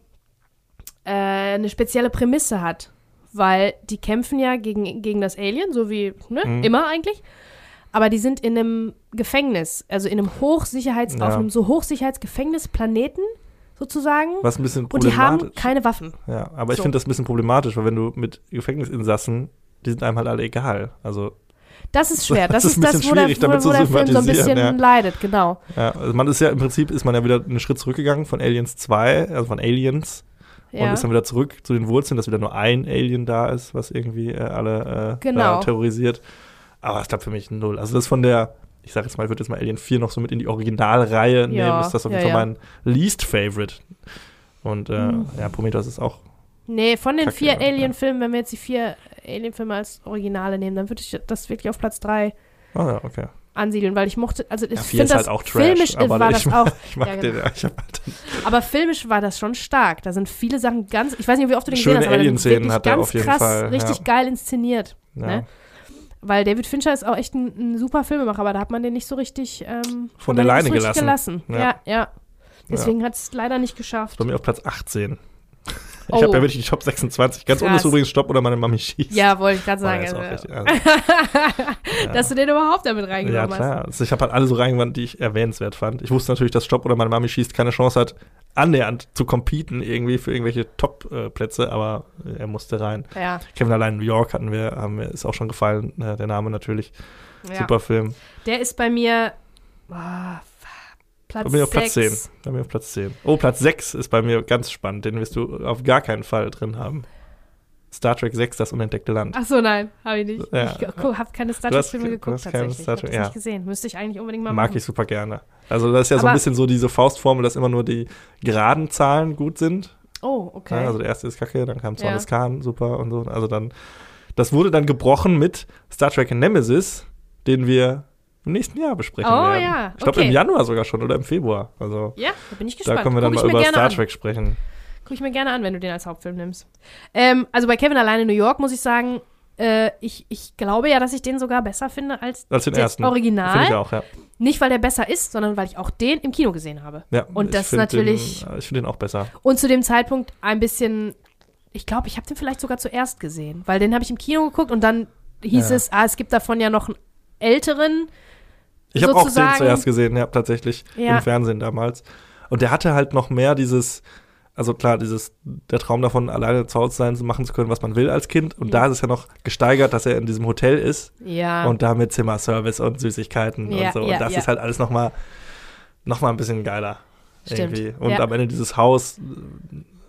äh, eine spezielle Prämisse hat. Weil die kämpfen ja gegen, gegen das Alien, so wie ne, Mhm. immer eigentlich. Aber die sind in einem Gefängnis, also in einem Hochsicherheits, Ja. auf einem so Hochsicherheitsplaneten sozusagen. was ein bisschen Und die haben problematisch. keine Waffen. Ja, aber ich So. finde das ein bisschen problematisch, weil wenn du mit Gefängnisinsassen, die sind einem halt alle egal. Also, Das ist schwer. Das, Das ist ist das, wo der, wo, wo der Film so ein bisschen ja. leidet, genau. ja, also man ist ja im Prinzip ist man ja wieder einen Schritt zurückgegangen von Aliens 2, also von Aliens, und Ja. ist dann wieder zurück zu den Wurzeln, dass wieder nur ein Alien da ist, was irgendwie äh, alle äh, Genau. terrorisiert. Aber es klappt für mich null. Also das von der, ich sag jetzt mal, ich würde jetzt mal Alien 4 noch so mit in die Originalreihe nehmen, ist das auf jeden ja, Fall ja. mein least favorite. Und äh, Mhm. ja, Prometheus ist auch Nee, von den Kacke, vier ja. Alien-Filmen, wenn wir jetzt die vier Alien-Filme als Originale nehmen, dann würde ich das wirklich auf Platz drei Ah ja, okay. Ansiedeln, weil ich mochte, also ich Ja, finde halt auch Trash, filmisch aber war ich das auch, mag Ja, den, genau. ja. Ich hab halt aber filmisch war das schon stark. Da sind viele Sachen ganz, ich weiß nicht, wie oft du den Schöne gesehen hast, Alien-Szenen hat er ganz auf jeden krass, Fall, richtig ja. geil inszeniert. ja. Ne? Weil David Fincher ist auch echt ein, ein super Filmemacher, aber da hat man den nicht so richtig ähm, Von der den Leine so richtig gelassen. gelassen. Ja, Ja. ja. Deswegen hat es leider nicht geschafft. bei mir auf Platz 18. Ich habe Oh. ja wirklich die Top 26. Ganz unten ist Krass. übrigens Stopp oder meine Mami schießt. Ja, wollte ich gerade Oh, sagen. ist auch also, also, Dass du den überhaupt damit ja, reingenommen hast. klar. Also ich habe halt alle so reingewandt, die ich erwähnenswert fand. Ich wusste natürlich, dass Stopp oder meine Mami schießt keine Chance hat, annähernd zu competen irgendwie für irgendwelche Top-Plätze, aber er musste rein. Ja, Kevin allein in New York hatten wir, haben wir, ist auch schon gefallen, äh, der Name natürlich. ja. Super Film. Der ist bei mir ah, Platz bin ich auf Platz 10. 6. Da bin ich auf Platz 10. Oh, Platz 6 ist bei mir ganz spannend. Den wirst du auf gar keinen Fall drin haben. Star Trek 6, das unentdeckte Land. Ach so, nein, habe ich nicht. Ja. Ich habe keine Star Trek-Filme geguckt tatsächlich. Star Ich habe Trek- ja. nicht gesehen. Müsste ich eigentlich unbedingt mal Mag machen. ich super gerne. Also das ist ja so ein Aber- bisschen so diese Faustformel, dass immer nur die geraden Zahlen gut sind. Oh, okay. Ja, also der erste ist kacke, dann kam Zorn Ja. Khan, super und so. Also dann, das wurde dann gebrochen mit Star Trek Nemesis, den wir im nächsten Jahr besprechen Oh, werden. ja, Ich glaube okay. im Januar sogar schon oder im Februar. Also ja, da bin ich gespannt. da können wir dann Guck mal über Star an. Trek sprechen. Guck ich mir gerne an, wenn du den als Hauptfilm nimmst. Ähm, also bei Kevin alleine in New York muss ich sagen, äh, ich, ich glaube ja, dass ich den sogar besser finde als, Als den ersten. Original. Finde ich auch, ja. Nicht, weil der besser ist, sondern weil ich auch den im Kino gesehen habe. ja Und ich das natürlich- Den, ich finde den auch besser. Und zu dem Zeitpunkt ein bisschen, ich glaube, ich habe den vielleicht sogar zuerst gesehen, weil den habe ich im Kino geguckt und dann hieß Ja. es, ah, es gibt davon ja noch einen älteren. Ich habe auch den zuerst gesehen, ja, tatsächlich Ja. im Fernsehen damals. Und der hatte halt noch mehr dieses, also klar, dieses, der Traum davon, alleine zu Hause sein, machen zu können, was man will als Kind. Und da ist es ja noch gesteigert, dass er in diesem Hotel ist Ja. und da mit Zimmerservice und Süßigkeiten Ja, und so. ja, und das ist halt alles noch mal, noch mal ein bisschen geiler. Stimmt. Irgendwie. Und am Ende dieses Haus,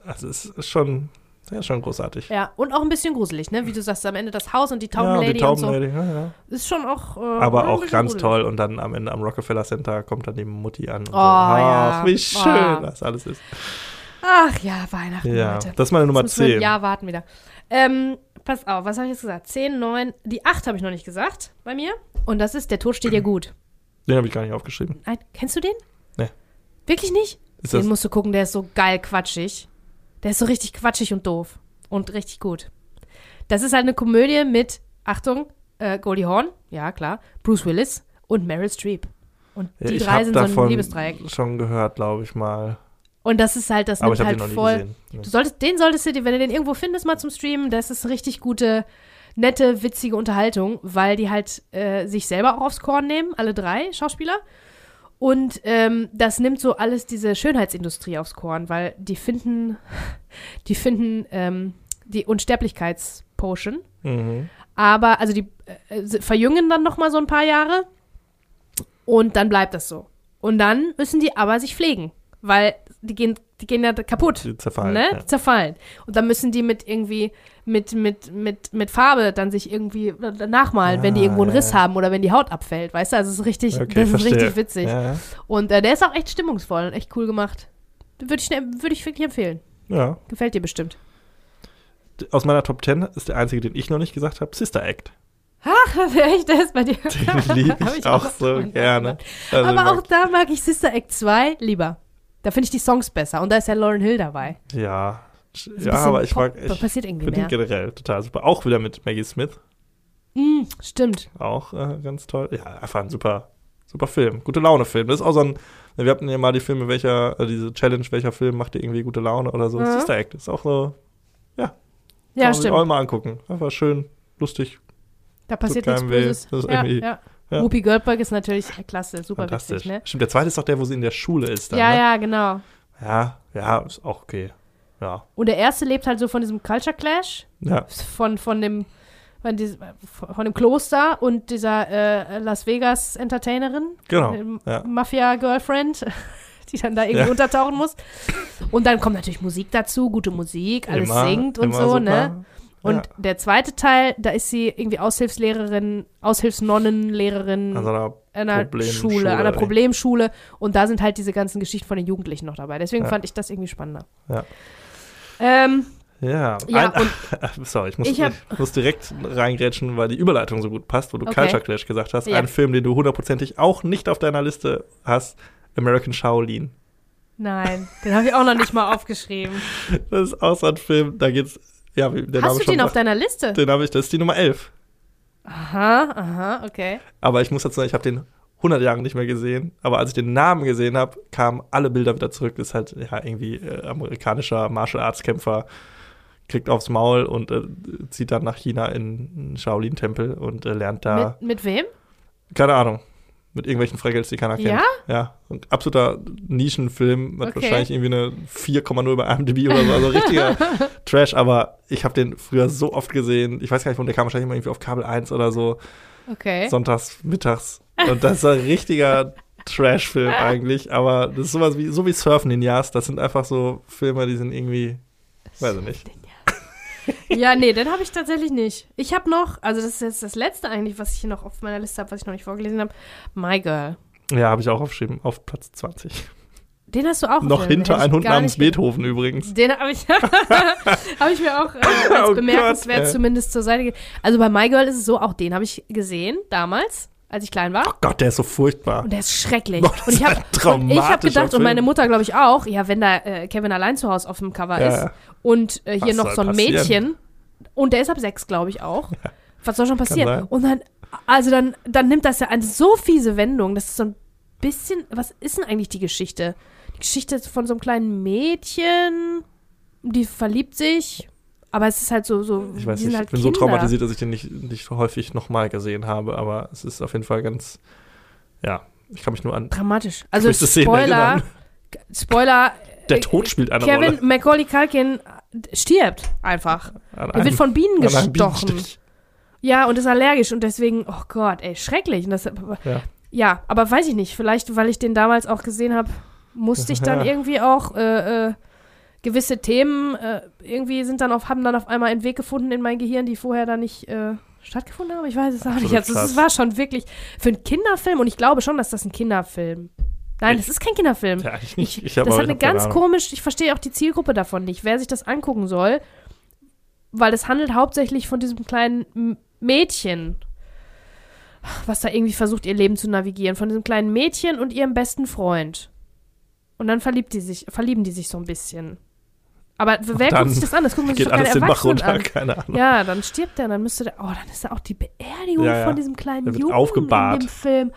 also es ist schon, ja, schon großartig. ja, und auch ein bisschen gruselig, ne? Wie du sagst, am Ende das Haus und die Ja, und die Taubenlady und so. Taubenlady, ja, ja. Ist schon auch. Äh, Aber auch ganz gruselig. toll. Und dann am Ende am Rockefeller Center kommt dann die Mutti an. Oh, so. ja. Ach, wie schön Oh. das alles ist. Ach ja, Weihnachten, Ja, Leute. das ist meine Nummer Jetzt müssen wir 10. ein Jahr warten wieder. Ähm, pass auf, was habe ich jetzt gesagt? 10, 9, die 8 habe ich noch nicht gesagt bei mir. Und das ist Der Tod steht dir gut. Den habe ich gar nicht aufgeschrieben. Nein, kennst du den? Nee. Wirklich nicht? Ist den musst du gucken, der ist so geil quatschig. Der ist so richtig quatschig und doof. Und richtig gut. Das ist halt eine Komödie mit, Achtung, äh, Goldie Hawn, ja klar, Bruce Willis und Meryl Streep. Und ja, die ich drei sind so ein Liebesdreieck. schon gehört, glaube ich mal. Und das ist halt, das Aber ich nimmt halt voll. Nee. Du solltest, den solltest du dir, wenn du den irgendwo findest, mal zum Streamen, das ist eine richtig gute, nette, witzige Unterhaltung, weil die halt äh, sich selber auch aufs Korn nehmen, alle drei Schauspieler. Und ähm, das nimmt so alles diese Schönheitsindustrie aufs Korn, weil die finden, die finden ähm, die Unsterblichkeitspotion. Mhm. Aber, also die äh, sie verjüngen dann noch mal so ein paar Jahre und dann bleibt das so. Und dann müssen die aber sich pflegen, weil die gehen, die gehen ja kaputt. Die zerfallen. ne? Ja. Zerfallen. Und dann müssen die mit irgendwie, mit, mit, mit, mit Farbe dann sich irgendwie nachmalen, wenn die Ah, irgendwo einen ja, Riss haben oder wenn die Haut abfällt. Weißt du, also es ist richtig, Okay, das ist richtig witzig. Und äh, der ist auch echt stimmungsvoll und echt cool gemacht. Würde ich, würde ich wirklich empfehlen. ja. Gefällt dir bestimmt. Aus meiner Top 10 ist der einzige, den ich noch nicht gesagt habe, Sister Act. Echt, der ist bei dir. Den liebe Hab ich auch noch so gerne. Also, Aber auch da mag ich Sister Act 2 lieber. Da finde ich die Songs besser. Und da ist ja Lauren Hill dabei. Ja. Ja, aber ich mag, ich passiert irgendwie mehr. generell total super. Auch wieder mit Maggie Smith. Mm, stimmt. Auch äh, ganz toll. Ja, einfach ein super, super Film. Gute Laune-Film. Das ist auch so ein. Wir hatten ja mal die Filme, welcher, äh, diese Challenge, welcher Film macht dir irgendwie gute Laune oder so. Mhm. Sister Act ist auch so. Ja, kann man sich stimmt. auch mal angucken. Einfach schön, lustig, Da passiert nichts keinem weh. Böses. Das ist ja, irgendwie- ja. Ja. Whoopi Goldberg ist natürlich klasse, super witzig, ne? Stimmt, der zweite ist doch der, wo sie in der Schule ist. Dann, Ja, ne? ja, genau. ja. Ja, ist auch okay. Ja. Und der erste lebt halt so von diesem Culture Clash, Ja, von, von dem von, diesem, von dem Kloster und dieser äh, Las Vegas Entertainerin, genau. Ja. Mafia-Girlfriend, die dann da irgendwie Ja. untertauchen muss. Und dann kommt natürlich Musik dazu, gute Musik, alles Immer- singt und so, super. ne? Und Ja. der zweite Teil, da ist sie irgendwie Aushilfslehrerin, Aushilfsnonnenlehrerin An so einer einer Problemschule, Schule, einer? Problemschule. Und da sind halt diese ganzen Geschichten von den Jugendlichen noch dabei. Deswegen Ja. fand ich das irgendwie spannender. Ja. Ähm, Ja, Ja, ein, sorry, ich muss, ich hab- ich muss direkt reingrätschen, weil die Überleitung so gut passt, wo du Okay. Culture Clash gesagt hast. Ja. Ein Film, den du hundertprozentig auch nicht auf deiner Liste hast, American Shaolin. nein, den habe ich auch noch nicht mal aufgeschrieben. Das ist auch so ein Film, da geht's, ja, der Hast Name du den auf deiner Liste? den habe ich, das ist die Nummer 11. Aha, aha, okay. Aber ich muss dazu sagen, ich habe den 100 Jahren nicht mehr gesehen. Aber als ich den Namen gesehen habe, kamen alle Bilder wieder zurück. Das ist halt ja irgendwie äh, amerikanischer Martial Arts Kämpfer, kriegt aufs Maul und äh, zieht dann nach China in einen Shaolin-Tempel und äh, lernt da, Mit, mit wem? keine Ahnung, mit irgendwelchen Freckels, die keiner kennt. Ja? Ja, ein absoluter Nischenfilm, hat Okay. wahrscheinlich irgendwie eine 4,0 bei IMDb oder so, also richtiger Trash, aber ich habe den früher so oft gesehen. Ich weiß gar nicht, warum der kam wahrscheinlich immer irgendwie auf Kabel 1 oder so, Okay. sonntags, mittags. Und das ist ein richtiger Trash-Film eigentlich, aber das ist sowas wie, so wie Surfen in Jazz, das sind einfach so Filme, die sind irgendwie, weiß ich nicht. Ja, nee, den habe ich tatsächlich nicht. Ich habe noch, also das ist jetzt das letzte eigentlich, was ich hier noch auf meiner Liste habe, was ich noch nicht vorgelesen habe. My Girl. Ja, habe ich auch aufgeschrieben, auf Platz 20. Den hast du auch. Noch der- hinter hätte ich ein Hund namens Beethoven übrigens. Den habe ich, hab ich mir auch äh, als Oh bemerkenswert Gott, zumindest zur Seite gelegt. Also bei My Girl ist es so, auch den habe ich gesehen damals, als ich klein war. Oh Gott, der ist so furchtbar. Und der ist schrecklich. Das und ich habe hab gedacht, und meine Film. Mutter glaube ich auch, ja, wenn da äh, Kevin allein zu Hause auf dem Cover Ja, ist ja. und äh, hier Was noch so ein passieren? Mädchen, und der ist ab sechs, glaube ich auch. Was soll schon passieren? Und dann, also dann, dann nimmt das ja eine so fiese Wendung, das ist so ein bisschen, was ist denn eigentlich die Geschichte? Die Geschichte von so einem kleinen Mädchen, die verliebt sich, aber es ist halt so, so Ich weiß nicht, halt ich bin so Kinder. traumatisiert, dass ich den nicht, nicht häufig nochmal gesehen habe, aber es ist auf jeden Fall ganz, ja, ich kann mich nur an Dramatisch. Also Spoiler. Spoiler, Der äh, Tod spielt eine Kevin Rolle. Macaulay Culkin stirbt einfach. An Er wird von Bienen einem gestochen. Ja, und ist allergisch und deswegen, oh Gott, ey, schrecklich. Das, Ja. ja. aber weiß ich nicht. Vielleicht, weil ich den damals auch gesehen habe, musste ich dann Ja. irgendwie auch äh, äh, gewisse Themen äh, irgendwie sind dann auf, haben dann auf einmal einen Weg gefunden in mein Gehirn, die vorher dann nicht äh, stattgefunden haben. Ich weiß es auch nicht. Absolut Also, krass. es war schon wirklich für einen Kinderfilm und ich glaube schon, dass das ein Kinderfilm. Nein, Ich- das ist kein Kinderfilm. Ja, eigentlich nicht. Ich, Ich das hat eine ich ganz komisch, ich verstehe auch die Zielgruppe davon nicht, wer sich das angucken soll, weil es handelt hauptsächlich von diesem kleinen Mädchen, was da irgendwie versucht, ihr Leben zu navigieren, von diesem kleinen Mädchen und ihrem besten Freund. Und dann verliebt die sich, verlieben die sich so ein bisschen. Aber wer guckt sich das an? Das gucken sich Geht alles den Bach runter, an. keine Ahnung. Ja, dann stirbt der, dann müsste der, oh, dann ist da auch die Beerdigung Ja, ja. von diesem kleinen Der Jungen aufgebahrt. in dem Film.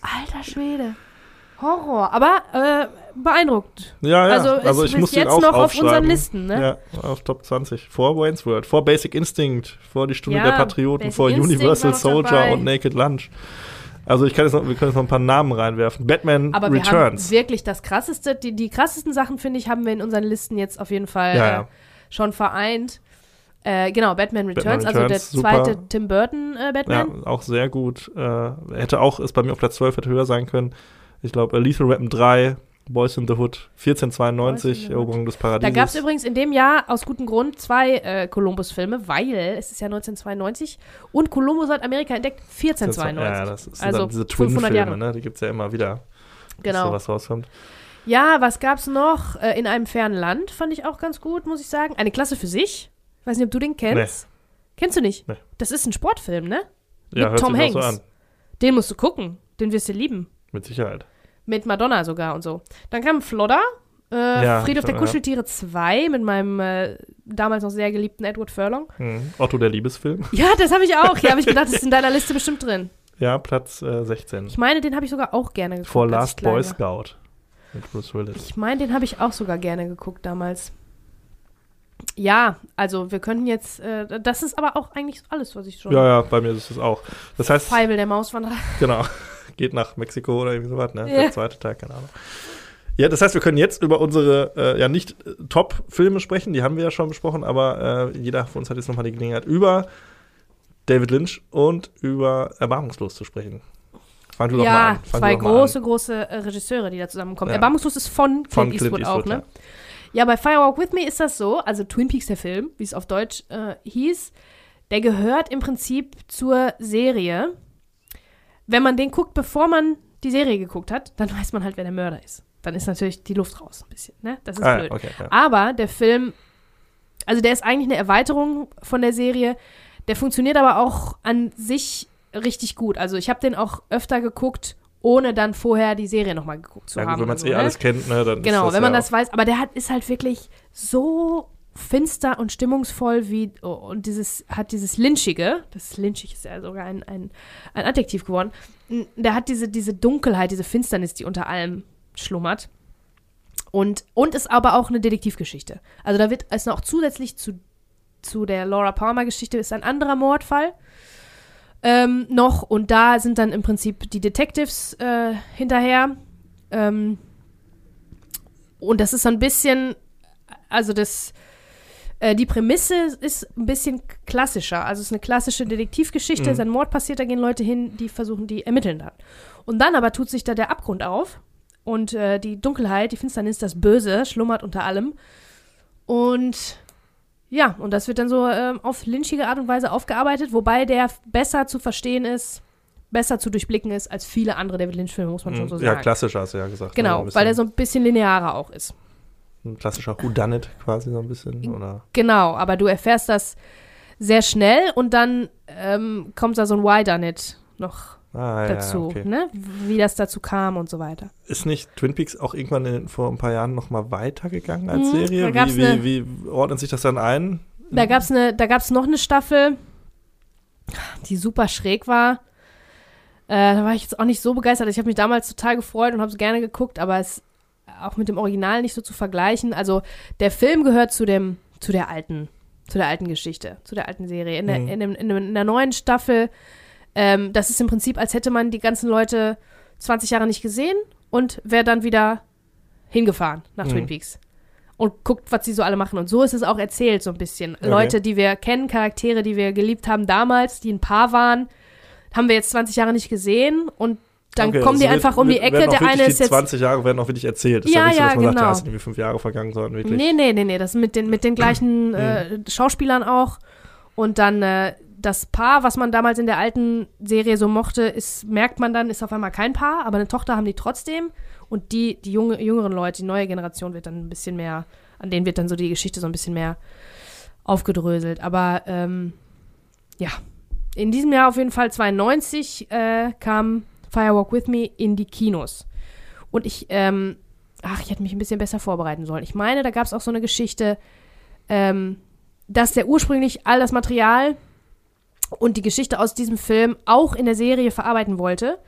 Alter Schwede. Horror, aber äh, beeindruckt. Ja, ja. Also, Also, ich muss jetzt auch noch auf unseren. Listen, ne? Ja, auf Top 20. Vor Wayne's World, vor Basic Instinct, vor Die Stunde Ja, der Patrioten, Basic vor Instinct Universal Soldier dabei. und Naked Lunch. Also ich kann jetzt noch, wir können jetzt noch ein paar Namen reinwerfen. Batman Aber wir Returns. haben wirklich das krasseste, die, die krassesten Sachen, finde ich, haben wir in unseren Listen jetzt auf jeden Fall Ja, äh, ja. schon vereint. Äh, genau, Batman Returns, Batman also der Returns, super. zweite Tim Burton äh, ja, Batman. auch sehr gut. Äh, hätte auch, ist bei mir auf Platz 12, hätte höher sein können. Ich glaube, Lethal Weapon 3, Boys in the Hood, 1492, Boys in the Hood. Eroberung des Da Paradieses. gab es übrigens in dem Jahr aus gutem Grund zwei äh, Columbus-Filme, weil es ist ja 1992 und Columbus hat Amerika entdeckt 1492. Ja, das sind Also dann diese 500 Jahre. Twin-Filme, ne? Die gibt es ja immer wieder, dass genau. sowas rauskommt. Ja, was gab's noch? Äh, in einem fernen Land fand ich auch ganz gut, muss ich sagen. Eine Klasse für sich. Ich weiß nicht, ob du den kennst. Kennst du nicht? Nee. Das ist ein Sportfilm, ne? Ja, Mit Tom so Hanks. an. Den musst du gucken. Den wirst du lieben. Mit Sicherheit. Mit Madonna sogar und so. Dann kam Flodder. Äh, Ja, Friedhof der ja. Kuscheltiere 2 mit meinem äh, damals noch sehr geliebten Edward Furlong. Mhm. Otto der Liebesfilm. Ja, das habe ich auch. Hier habe ich gedacht, das ist in deiner Liste bestimmt drin. Ja, Platz äh, 16. Ich meine, den habe ich sogar auch gerne geguckt. Vor Last Boy. Scout. Mit Bruce Willis. Ich meine, den habe ich auch sogar gerne geguckt damals. Ja, also wir könnten jetzt, äh, das ist aber auch eigentlich alles, was ich schon. Ja, ja, bei mir ist es auch. Das heißt, Feivel der Mauswanderer. genau, geht nach Mexiko oder irgendwie sowas, ne? Ja. Der zweite Tag, keine Ahnung. Ja, das heißt, wir können jetzt über unsere, äh, ja nicht äh, Top-Filme sprechen, die haben wir ja schon besprochen, aber äh, jeder von uns hat jetzt nochmal die Gelegenheit, über David Lynch und über Erbarmungslos zu sprechen. Fang du doch mal Ja, an. Fang zwei doch mal große, große äh, Regisseure, die da zusammenkommen. Ja. Erbarmungslos ist von Clint, Von Eastwood, Clint auch, Eastwood, ne? Ja, bei Firewalk With Me ist das so, also Twin Peaks der Film, wie es auf Deutsch äh, hieß, der gehört im Prinzip zur Serie. Wenn man den guckt, bevor man die Serie geguckt hat, dann weiß man halt, wer der Mörder ist. Dann ist natürlich die Luft raus ein bisschen, ne? Das ist Ah, blöd. okay, ja. Aber der Film, also der ist eigentlich eine Erweiterung von der Serie. Der funktioniert aber auch an sich richtig gut. Also ich habe den auch öfter geguckt, ohne dann vorher die Serie nochmal geguckt zu ja, haben. gut, wenn man es so, eh ne? alles kennt, ne, dann Genau, wenn man ja das weiß. Aber der hat, ist halt wirklich so finster und stimmungsvoll wie und dieses hat dieses lynchige, das lynchig ist ja sogar ein, ein, ein Adjektiv geworden. Der hat diese diese Dunkelheit, diese Finsternis, die unter allem schlummert. Und und ist aber auch eine Detektivgeschichte. Also da wird es noch zusätzlich zu zu der Laura Palmer Geschichte ist ein anderer Mordfall ähm, noch und da sind dann im Prinzip die Detectives äh, hinterher. Ähm, und das ist so ein bisschen, also das, äh, die Prämisse ist ein bisschen klassischer. Also es ist eine klassische Detektivgeschichte, Mhm. es ist ein Mord passiert, da gehen Leute hin, die versuchen, die ermitteln dann. Und dann aber tut sich da der Abgrund auf und äh, die Dunkelheit, die Finsternis, das Böse schlummert unter allem. Und ja, und das wird dann so ähm, auf lynchige Art und Weise aufgearbeitet, wobei der besser zu verstehen ist, besser zu durchblicken ist als viele andere David Lynch-Filme, muss man schon so Mhm. ja, sagen. klassischer hast du ja gesagt. Genau, ne? Weil er bisschen- so ein bisschen linearer auch ist. Ein klassischer Whodunit quasi so ein bisschen, oder? Genau, aber du erfährst das sehr schnell und dann ähm, kommt da so ein Why Done It noch Ah, ja, dazu, okay. ne? Wie das dazu kam und so weiter. Ist nicht Twin Peaks auch irgendwann in, vor ein paar Jahren noch mal weitergegangen als Mhm, Serie? Wie, eine- wie, wie ordnet sich das dann ein? Da gab's eine, da gab's noch eine Staffel, die super schräg war. Äh, da war ich jetzt auch nicht so begeistert. Ich habe mich damals total gefreut und habe es gerne geguckt, aber es auch mit dem Original nicht so zu vergleichen. Also der Film gehört zu dem, zu der alten, zu der alten Geschichte, zu der alten Serie. In der, Mhm. in, dem, in, dem, in der neuen Staffel, ähm, das ist im Prinzip, als hätte man die ganzen Leute 20 Jahre nicht gesehen und wäre dann wieder hingefahren nach Mhm. Twin Peaks. Und guckt, was sie so alle machen. Und so ist es auch erzählt, so ein bisschen. Okay. Leute, die wir kennen, Charaktere, die wir geliebt haben damals, die ein Paar waren, haben wir jetzt 20 Jahre nicht gesehen und dann Okay, kommen die also einfach wird- um die Ecke. Der eine die ist jetzt 20 Jahre werden auch wirklich erzählt. Ist ja, Ja, nicht so, dass ja, man sagt, genau. ja, es sind irgendwie fünf Jahre vergangen, sondern wirklich. Nee, nee, nee, nee, das mit den, mit den gleichen Mhm. äh, Schauspielern auch. Und dann äh, das Paar, was man damals in der alten Serie so mochte, ist, merkt man dann, ist auf einmal kein Paar, aber eine Tochter haben die trotzdem. Und die, die junge, jüngeren Leute, die neue Generation wird dann ein bisschen mehr, an denen wird dann so die Geschichte so ein bisschen mehr aufgedröselt. Aber ähm, ja, in diesem Jahr auf jeden Fall 92 äh, kam Firewalk With Me in die Kinos. Und ich, ähm, ach, ich hätte mich ein bisschen besser vorbereiten sollen. Ich meine, da gab es auch so eine Geschichte, ähm, dass der ursprünglich all das Material und die Geschichte aus diesem Film auch in der Serie verarbeiten wollte.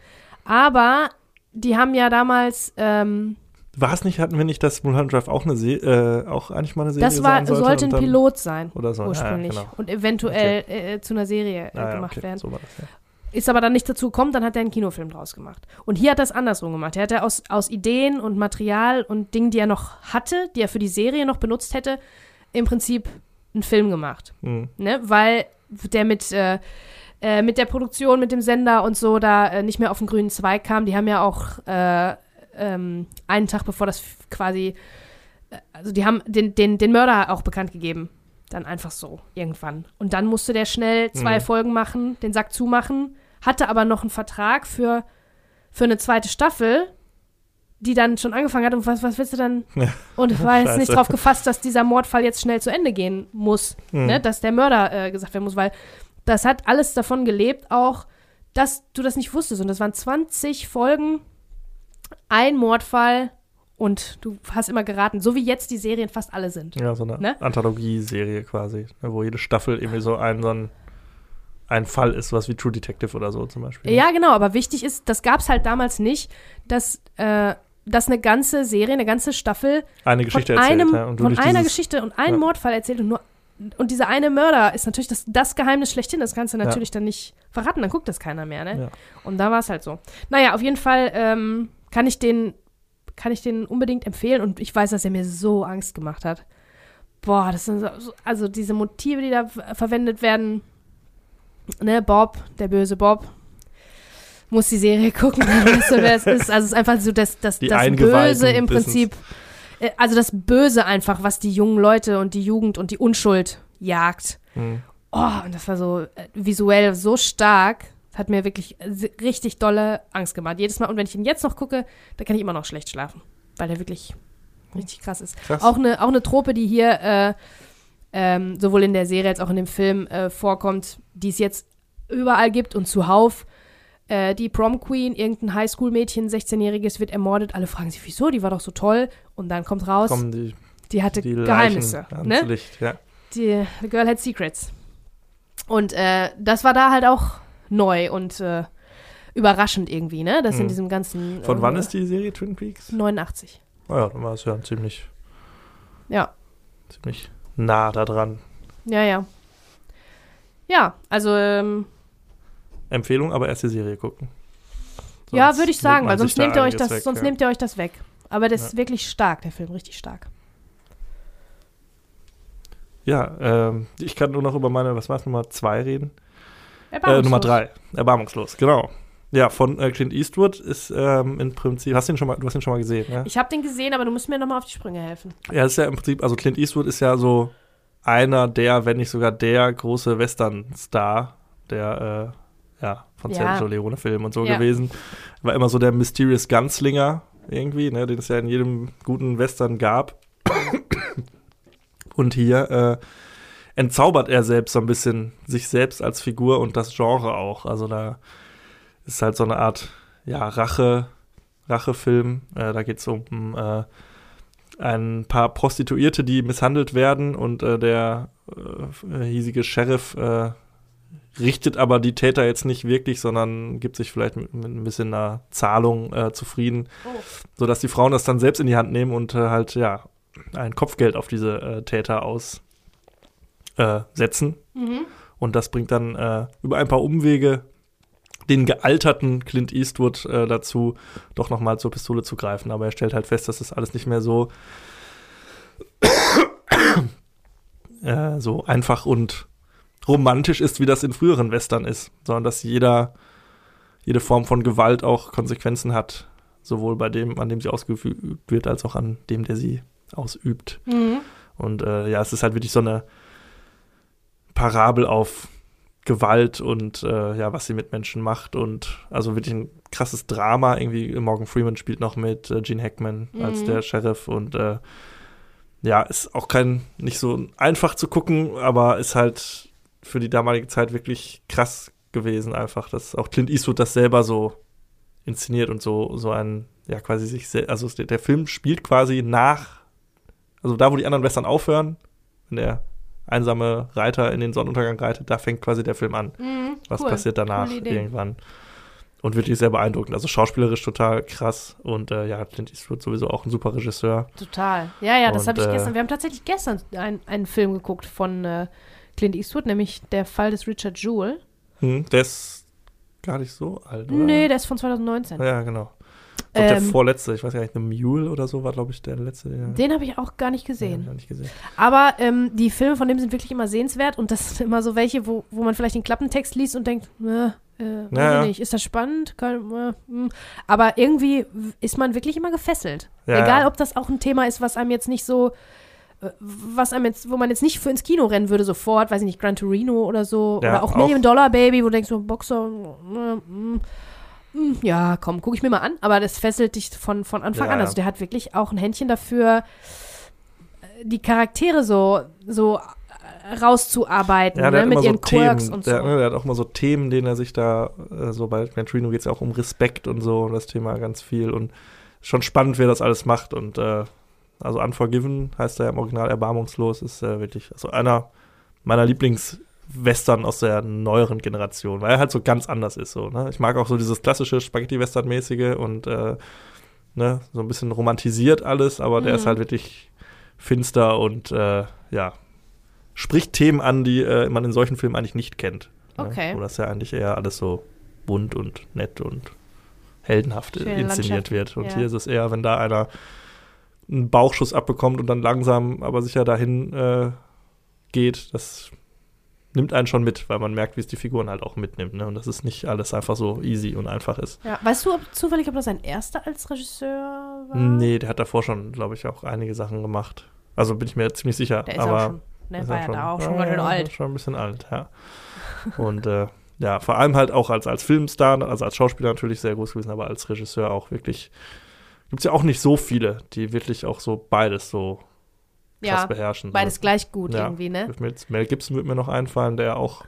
Aber die haben ja damals, ähm, War es nicht, hatten wir nicht, dass Mulholland Drive auch eine Se äh, auch eigentlich mal eine Serie das war, sein sollte? sollte ein Pilot sein, Oder so. ursprünglich. Ja, genau. Und eventuell äh, zu einer Serie äh, Ah, ja, gemacht okay, werden. So war das, ja. Ist aber dann nicht dazu gekommen, dann hat er einen Kinofilm draus gemacht. Und hier hat er es andersrum gemacht. Er hat er aus, aus Ideen und Material und Dingen, die er noch hatte, die er für die Serie noch benutzt hätte, im Prinzip einen Film gemacht. Mhm. Ne? Weil der mit, äh, äh, mit der Produktion, mit dem Sender und so da äh, nicht mehr auf den grünen Zweig kam. Die haben ja auch äh, ähm, einen Tag bevor das quasi, äh, also die haben den, den, den Mörder auch bekannt gegeben. Dann einfach so, irgendwann. Und dann musste der schnell zwei Mhm. Folgen machen, den Sack zumachen, hatte aber noch einen Vertrag für, für eine zweite Staffel, die dann schon angefangen hat. Und was, was willst du dann? Ja. Und war jetzt nicht drauf gefasst, dass dieser Mordfall jetzt schnell zu Ende gehen muss Mhm. ne, dass der Mörder äh, gesagt werden muss, weil das hat alles davon gelebt, auch, dass du das nicht wusstest. Und das waren 20 Folgen, ein Mordfall und du hast immer geraten, so wie jetzt die Serien fast alle sind. Ja, so eine Ne? Anthologie-Serie quasi, ne, wo jede Staffel irgendwie so ein, so ein, ein Fall ist, was wie True Detective oder so zum Beispiel. Ja, genau, aber wichtig ist, das gab es halt damals nicht, dass, äh, dass eine ganze Serie, eine ganze Staffel Eine Geschichte von, erzählt. einem, ja, von einer Geschichte und einem ja. Mordfall erzählt und nur und dieser eine Mörder ist natürlich das, das Geheimnis schlechthin. Das kannst du Ja. natürlich dann nicht verraten, dann guckt das keiner mehr, ne? Ja. Und da war es halt so. Naja, auf jeden Fall ähm, kann ich den kann ich den unbedingt empfehlen und ich weiß, dass er mir so Angst gemacht hat. Boah, das sind so, so- also diese Motive, die da ver- verwendet werden. Ne, Bob, der böse Bob, muss die Serie gucken, dann weißt du, wer es ist. Also es ist einfach so das, das, Die das Böse im. Prinzip. äh, Also das Böse einfach, was die jungen Leute und die Jugend und die Unschuld jagt. Mhm. Oh, und das war so äh, visuell so stark. Das hat mir wirklich äh, richtig dolle Angst gemacht. Jedes Mal. Und wenn ich ihn jetzt noch gucke, da kann ich immer noch schlecht schlafen. Weil der wirklich richtig krass ist. Krass. Auch eine, auch eine Trope, die hier äh, ähm, sowohl in der Serie als auch in dem Film vorkommt, die es jetzt überall gibt und zuhauf. Äh, die Prom Queen, irgendein Highschool-Mädchen, 16-Jähriges, wird ermordet. Alle fragen sich, wieso? Die war doch so toll. Und dann kommt raus, Kommen die Die hatte Die Geheimnisse. Ne? Licht, ja. Die the Girl had Secrets. Und äh, das war da halt auch neu und äh, überraschend irgendwie, ne? Das in Mhm. diesem ganzen. Von äh, wann ist die Serie Twin Peaks? 89. Ah ja, dann war es ja ziemlich, Ja, ziemlich nah da dran. ja, ja. Ja, also, ähm, Empfehlung, aber erst die Serie gucken. ja, Sonst würde ich sagen, weil sonst nehmt ihr euch das, weg, sonst ja. nehmt ihr euch das weg. Aber das Ja. ist wirklich stark, der Film, richtig stark. Ja, ähm, ich kann nur noch über meine, was war es, Nummer zwei reden? Äh. Nummer drei, Erbarmungslos, genau. Ja, von äh, Clint Eastwood ist ähm, im Prinzip, hast du ihn schon mal, du hast ihn schon mal gesehen, ja? Ich habe den gesehen, aber du musst mir nochmal auf die Sprünge helfen. Ja, ist ja im Prinzip, also Clint Eastwood ist ja so einer der, wenn nicht sogar der große Western-Star, der, äh, ja, von Ja. Sergio Leone-Filmen und so Ja. gewesen. War immer so der Mysterious Gunslinger irgendwie, ne, den es ja in jedem guten Western gab. Und hier äh, entzaubert er selbst so ein bisschen sich selbst als Figur und das Genre auch. Also da ist halt so eine Art, ja, Rache, Rachefilm. Äh, da geht es um äh, ein paar Prostituierte, die misshandelt werden und äh, der äh, hiesige Sheriff äh, richtet aber die Täter jetzt nicht wirklich, sondern gibt sich vielleicht mit, mit ein bisschen einer Zahlung äh, zufrieden, Oh. sodass die Frauen das dann selbst in die Hand nehmen und äh, halt, ja, ein Kopfgeld auf diese äh, Täter aussetzen. Setzen. Mhm. Und das bringt dann über ein paar Umwege den gealterten Clint Eastwood äh, dazu, doch nochmal zur Pistole zu greifen. Aber er stellt halt fest, dass das alles nicht mehr so, äh, so einfach und romantisch ist, wie das in früheren Western ist, sondern dass jeder, jede Form von Gewalt auch Konsequenzen hat. Sowohl bei dem, an dem sie ausgeübt wird, als auch an dem, der sie ausübt. Mhm. Und äh, ja, es ist halt wirklich so eine Parabel auf Gewalt und äh, ja, was sie mit Menschen macht. Und also wirklich ein krasses Drama. Irgendwie Morgan Freeman spielt noch mit äh, Gene Hackman als Mhm. der Sheriff und äh, ja, ist auch kein, nicht so einfach zu gucken, aber ist halt für die damalige Zeit wirklich krass gewesen, einfach, dass auch Clint Eastwood das selber so inszeniert und so, so ein, ja, quasi sich, also der, der Film spielt quasi nach, also da, wo die anderen Western aufhören, wenn der einsame Reiter in den Sonnenuntergang reitet, da fängt quasi der Film an. Mhm. Was cool. passiert danach irgendwann? Und wirklich sehr beeindruckend. Also schauspielerisch total krass und äh, ja, Clint Eastwood sowieso auch ein super Regisseur. Total. Ja, ja, das habe ich äh, gestern. Wir haben tatsächlich gestern ein, einen Film geguckt von äh, Clint Eastwood, nämlich der Fall des Richard Jewell. Hm, der ist gar nicht so alt, oder? Nee, der ist von 2019. Ja, genau. Ich glaub, der Ähm, vorletzte, ich weiß gar nicht, The Mule oder so war, glaube ich, der letzte. Den, Den habe ich auch gar nicht gesehen. noch nicht gesehen. Aber ähm, die Filme von dem sind wirklich immer sehenswert und das sind immer so welche, wo, wo man vielleicht den Klappentext liest und denkt, äh, äh, Ja, ja. ich nicht, ist das spannend? Kann, äh, hm. Aber irgendwie ist man wirklich immer gefesselt. Ja, Egal, ja. ob das auch ein Thema ist, was einem jetzt nicht so, äh, was einem jetzt, wo man jetzt nicht für ins Kino rennen würde sofort, weiß ich nicht, Gran Torino oder so, Ja, oder auch auch- Million Dollar Baby, wo du denkst, so Boxer, äh, mm, ja, komm, gucke ich mir mal an, aber das fesselt dich von, von Anfang Ja, an. Also der hat wirklich auch ein Händchen dafür, die Charaktere so, so äh, rauszuarbeiten, Ja, ne, mit ihren so Themen. Quirks und so. der, ne, der hat auch immer so Themen, denen er sich da, äh, so bei Ventrino geht es ja auch um Respekt und so, und das Thema ganz viel. Und schon spannend, wer das alles macht. Und äh, also Unforgiven heißt er ja im Original erbarmungslos, ist äh, wirklich, also einer meiner Lieblingswestern aus der neueren Generation, weil er halt so ganz anders ist. So, ne? Ich mag auch so dieses klassische Spaghetti-Western-mäßige und äh, ne, so ein bisschen romantisiert alles, aber der Mhm. ist halt wirklich finster und äh, ja, spricht Themen an, die äh, man in solchen Filmen eigentlich nicht kennt. Okay. Ne? Wo das ja eigentlich eher alles so bunt und nett und heldenhaft Schöne inszeniert Landschaft, wird. Und ja. hier ist es eher, wenn da einer einen Bauchschuss abbekommt und dann langsam, aber sicher dahin äh, geht, das nimmt einen schon mit, weil man merkt, wie es die Figuren halt auch mitnimmt. Ne? Und das ist nicht alles einfach so easy und einfach ist. Ja. Weißt du ob, zufällig, ob das sein erster als Regisseur war? Nee, der hat davor schon, glaube ich, auch einige Sachen gemacht. Also bin ich mir ziemlich sicher. Der ist aber auch schon, ne, ist war ja da auch schon ganz schön alt. Schon ein bisschen alt, ja. Und äh, ja, vor allem halt auch als, als Filmstar, also als Schauspieler natürlich sehr groß gewesen, aber als Regisseur auch wirklich. Gibt es ja auch nicht so viele, die wirklich auch so beides so krass Ja, beherrschen. beides gleich gut Ja. irgendwie, ne? Mel Gibson wird mir noch einfallen, der auch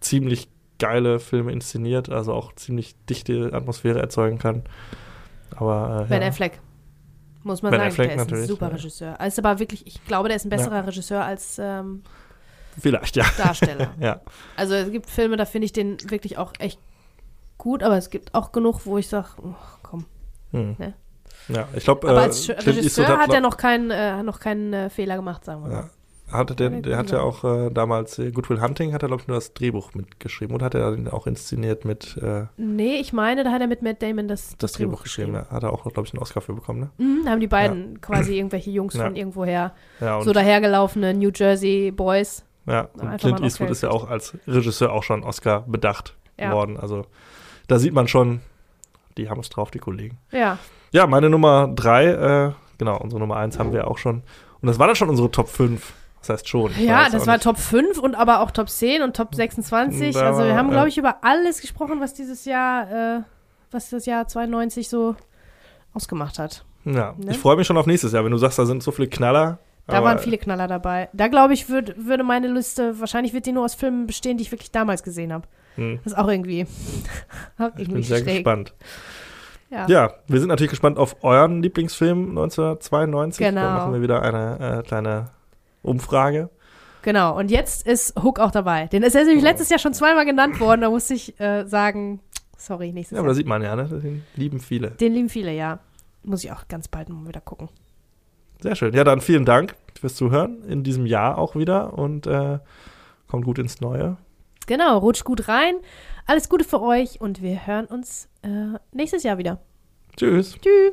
ziemlich geile Filme inszeniert, also auch ziemlich dichte Atmosphäre erzeugen kann. Aber äh, Ben ja. Affleck. Muss man Ben sagen, Affleck der ist ein super ja. Regisseur. Ist aber wirklich, ich glaube, der ist ein besserer Regisseur als ähm, Vielleicht, ja. Darsteller. ja. Also es gibt Filme, da finde ich den wirklich auch echt gut, aber es gibt auch genug, wo ich sage, oh, komm. Hm. Ne? Ja, ich glaube, Aber äh, als Clint Eastwood Regisseur hat glaub- er noch keinen, äh, noch keinen äh, Fehler gemacht, sagen wir mal. Ja. Hatte der, Ja, der hat ja auch äh, damals äh, Good Will Hunting, hat er, glaube ich, nur das Drehbuch mitgeschrieben und hat er den auch inszeniert mit äh, Nee, ich meine, da hat er mit Matt Damon das, das Drehbuch geschrieben. Ja. Hat er auch, glaube ich, einen Oscar für bekommen, ne? Mhm, da haben die beiden quasi irgendwelche Jungs Ja. von irgendwoher, Ja, so dahergelaufene New Jersey Boys. ja, und einfach Clint Eastwood ist ja auch als Regisseur auch schon Oscar bedacht Ja. worden. Also da sieht man schon, die haben es drauf, die Kollegen. Ja, Ja, meine Nummer drei, äh, genau, unsere Nummer eins haben wir auch schon. Und das war dann schon unsere Top 5. Das heißt schon. Ja das war nicht. Top 5 und aber auch Top 10 und Top 26. Da Also wir haben, glaube ich, über alles gesprochen, was dieses Jahr, äh, was das Jahr 92 so ausgemacht hat. Ja, ne? ich freue mich schon auf nächstes Jahr, wenn du sagst, da sind so viele Knaller. Da waren viele Knaller dabei. Da glaube ich, würd, würde meine Liste, wahrscheinlich wird die nur aus Filmen bestehen, die ich wirklich damals gesehen habe. Hm. Das ist auch irgendwie, Ich bin sehr schräg. gespannt. Ja. Ja, wir sind natürlich gespannt auf euren Lieblingsfilm 1992. Genau. Da machen wir wieder eine äh, kleine Umfrage. Genau, und jetzt ist Hook auch dabei. Den ist er nämlich letztes Jahr schon zweimal genannt worden. Da musste ich äh, sagen, sorry, nächstes Ja, aber da Jahr. sieht man ja, ne? Den lieben viele. Den lieben viele, ja. Muss ich auch ganz bald mal wieder gucken. Sehr schön. Ja, dann vielen Dank fürs Zuhören. In diesem Jahr auch wieder und äh, kommt gut ins Neue. Genau, rutscht gut rein. Alles Gute für euch und wir hören uns äh, nächstes Jahr wieder. Tschüss. Tschüss.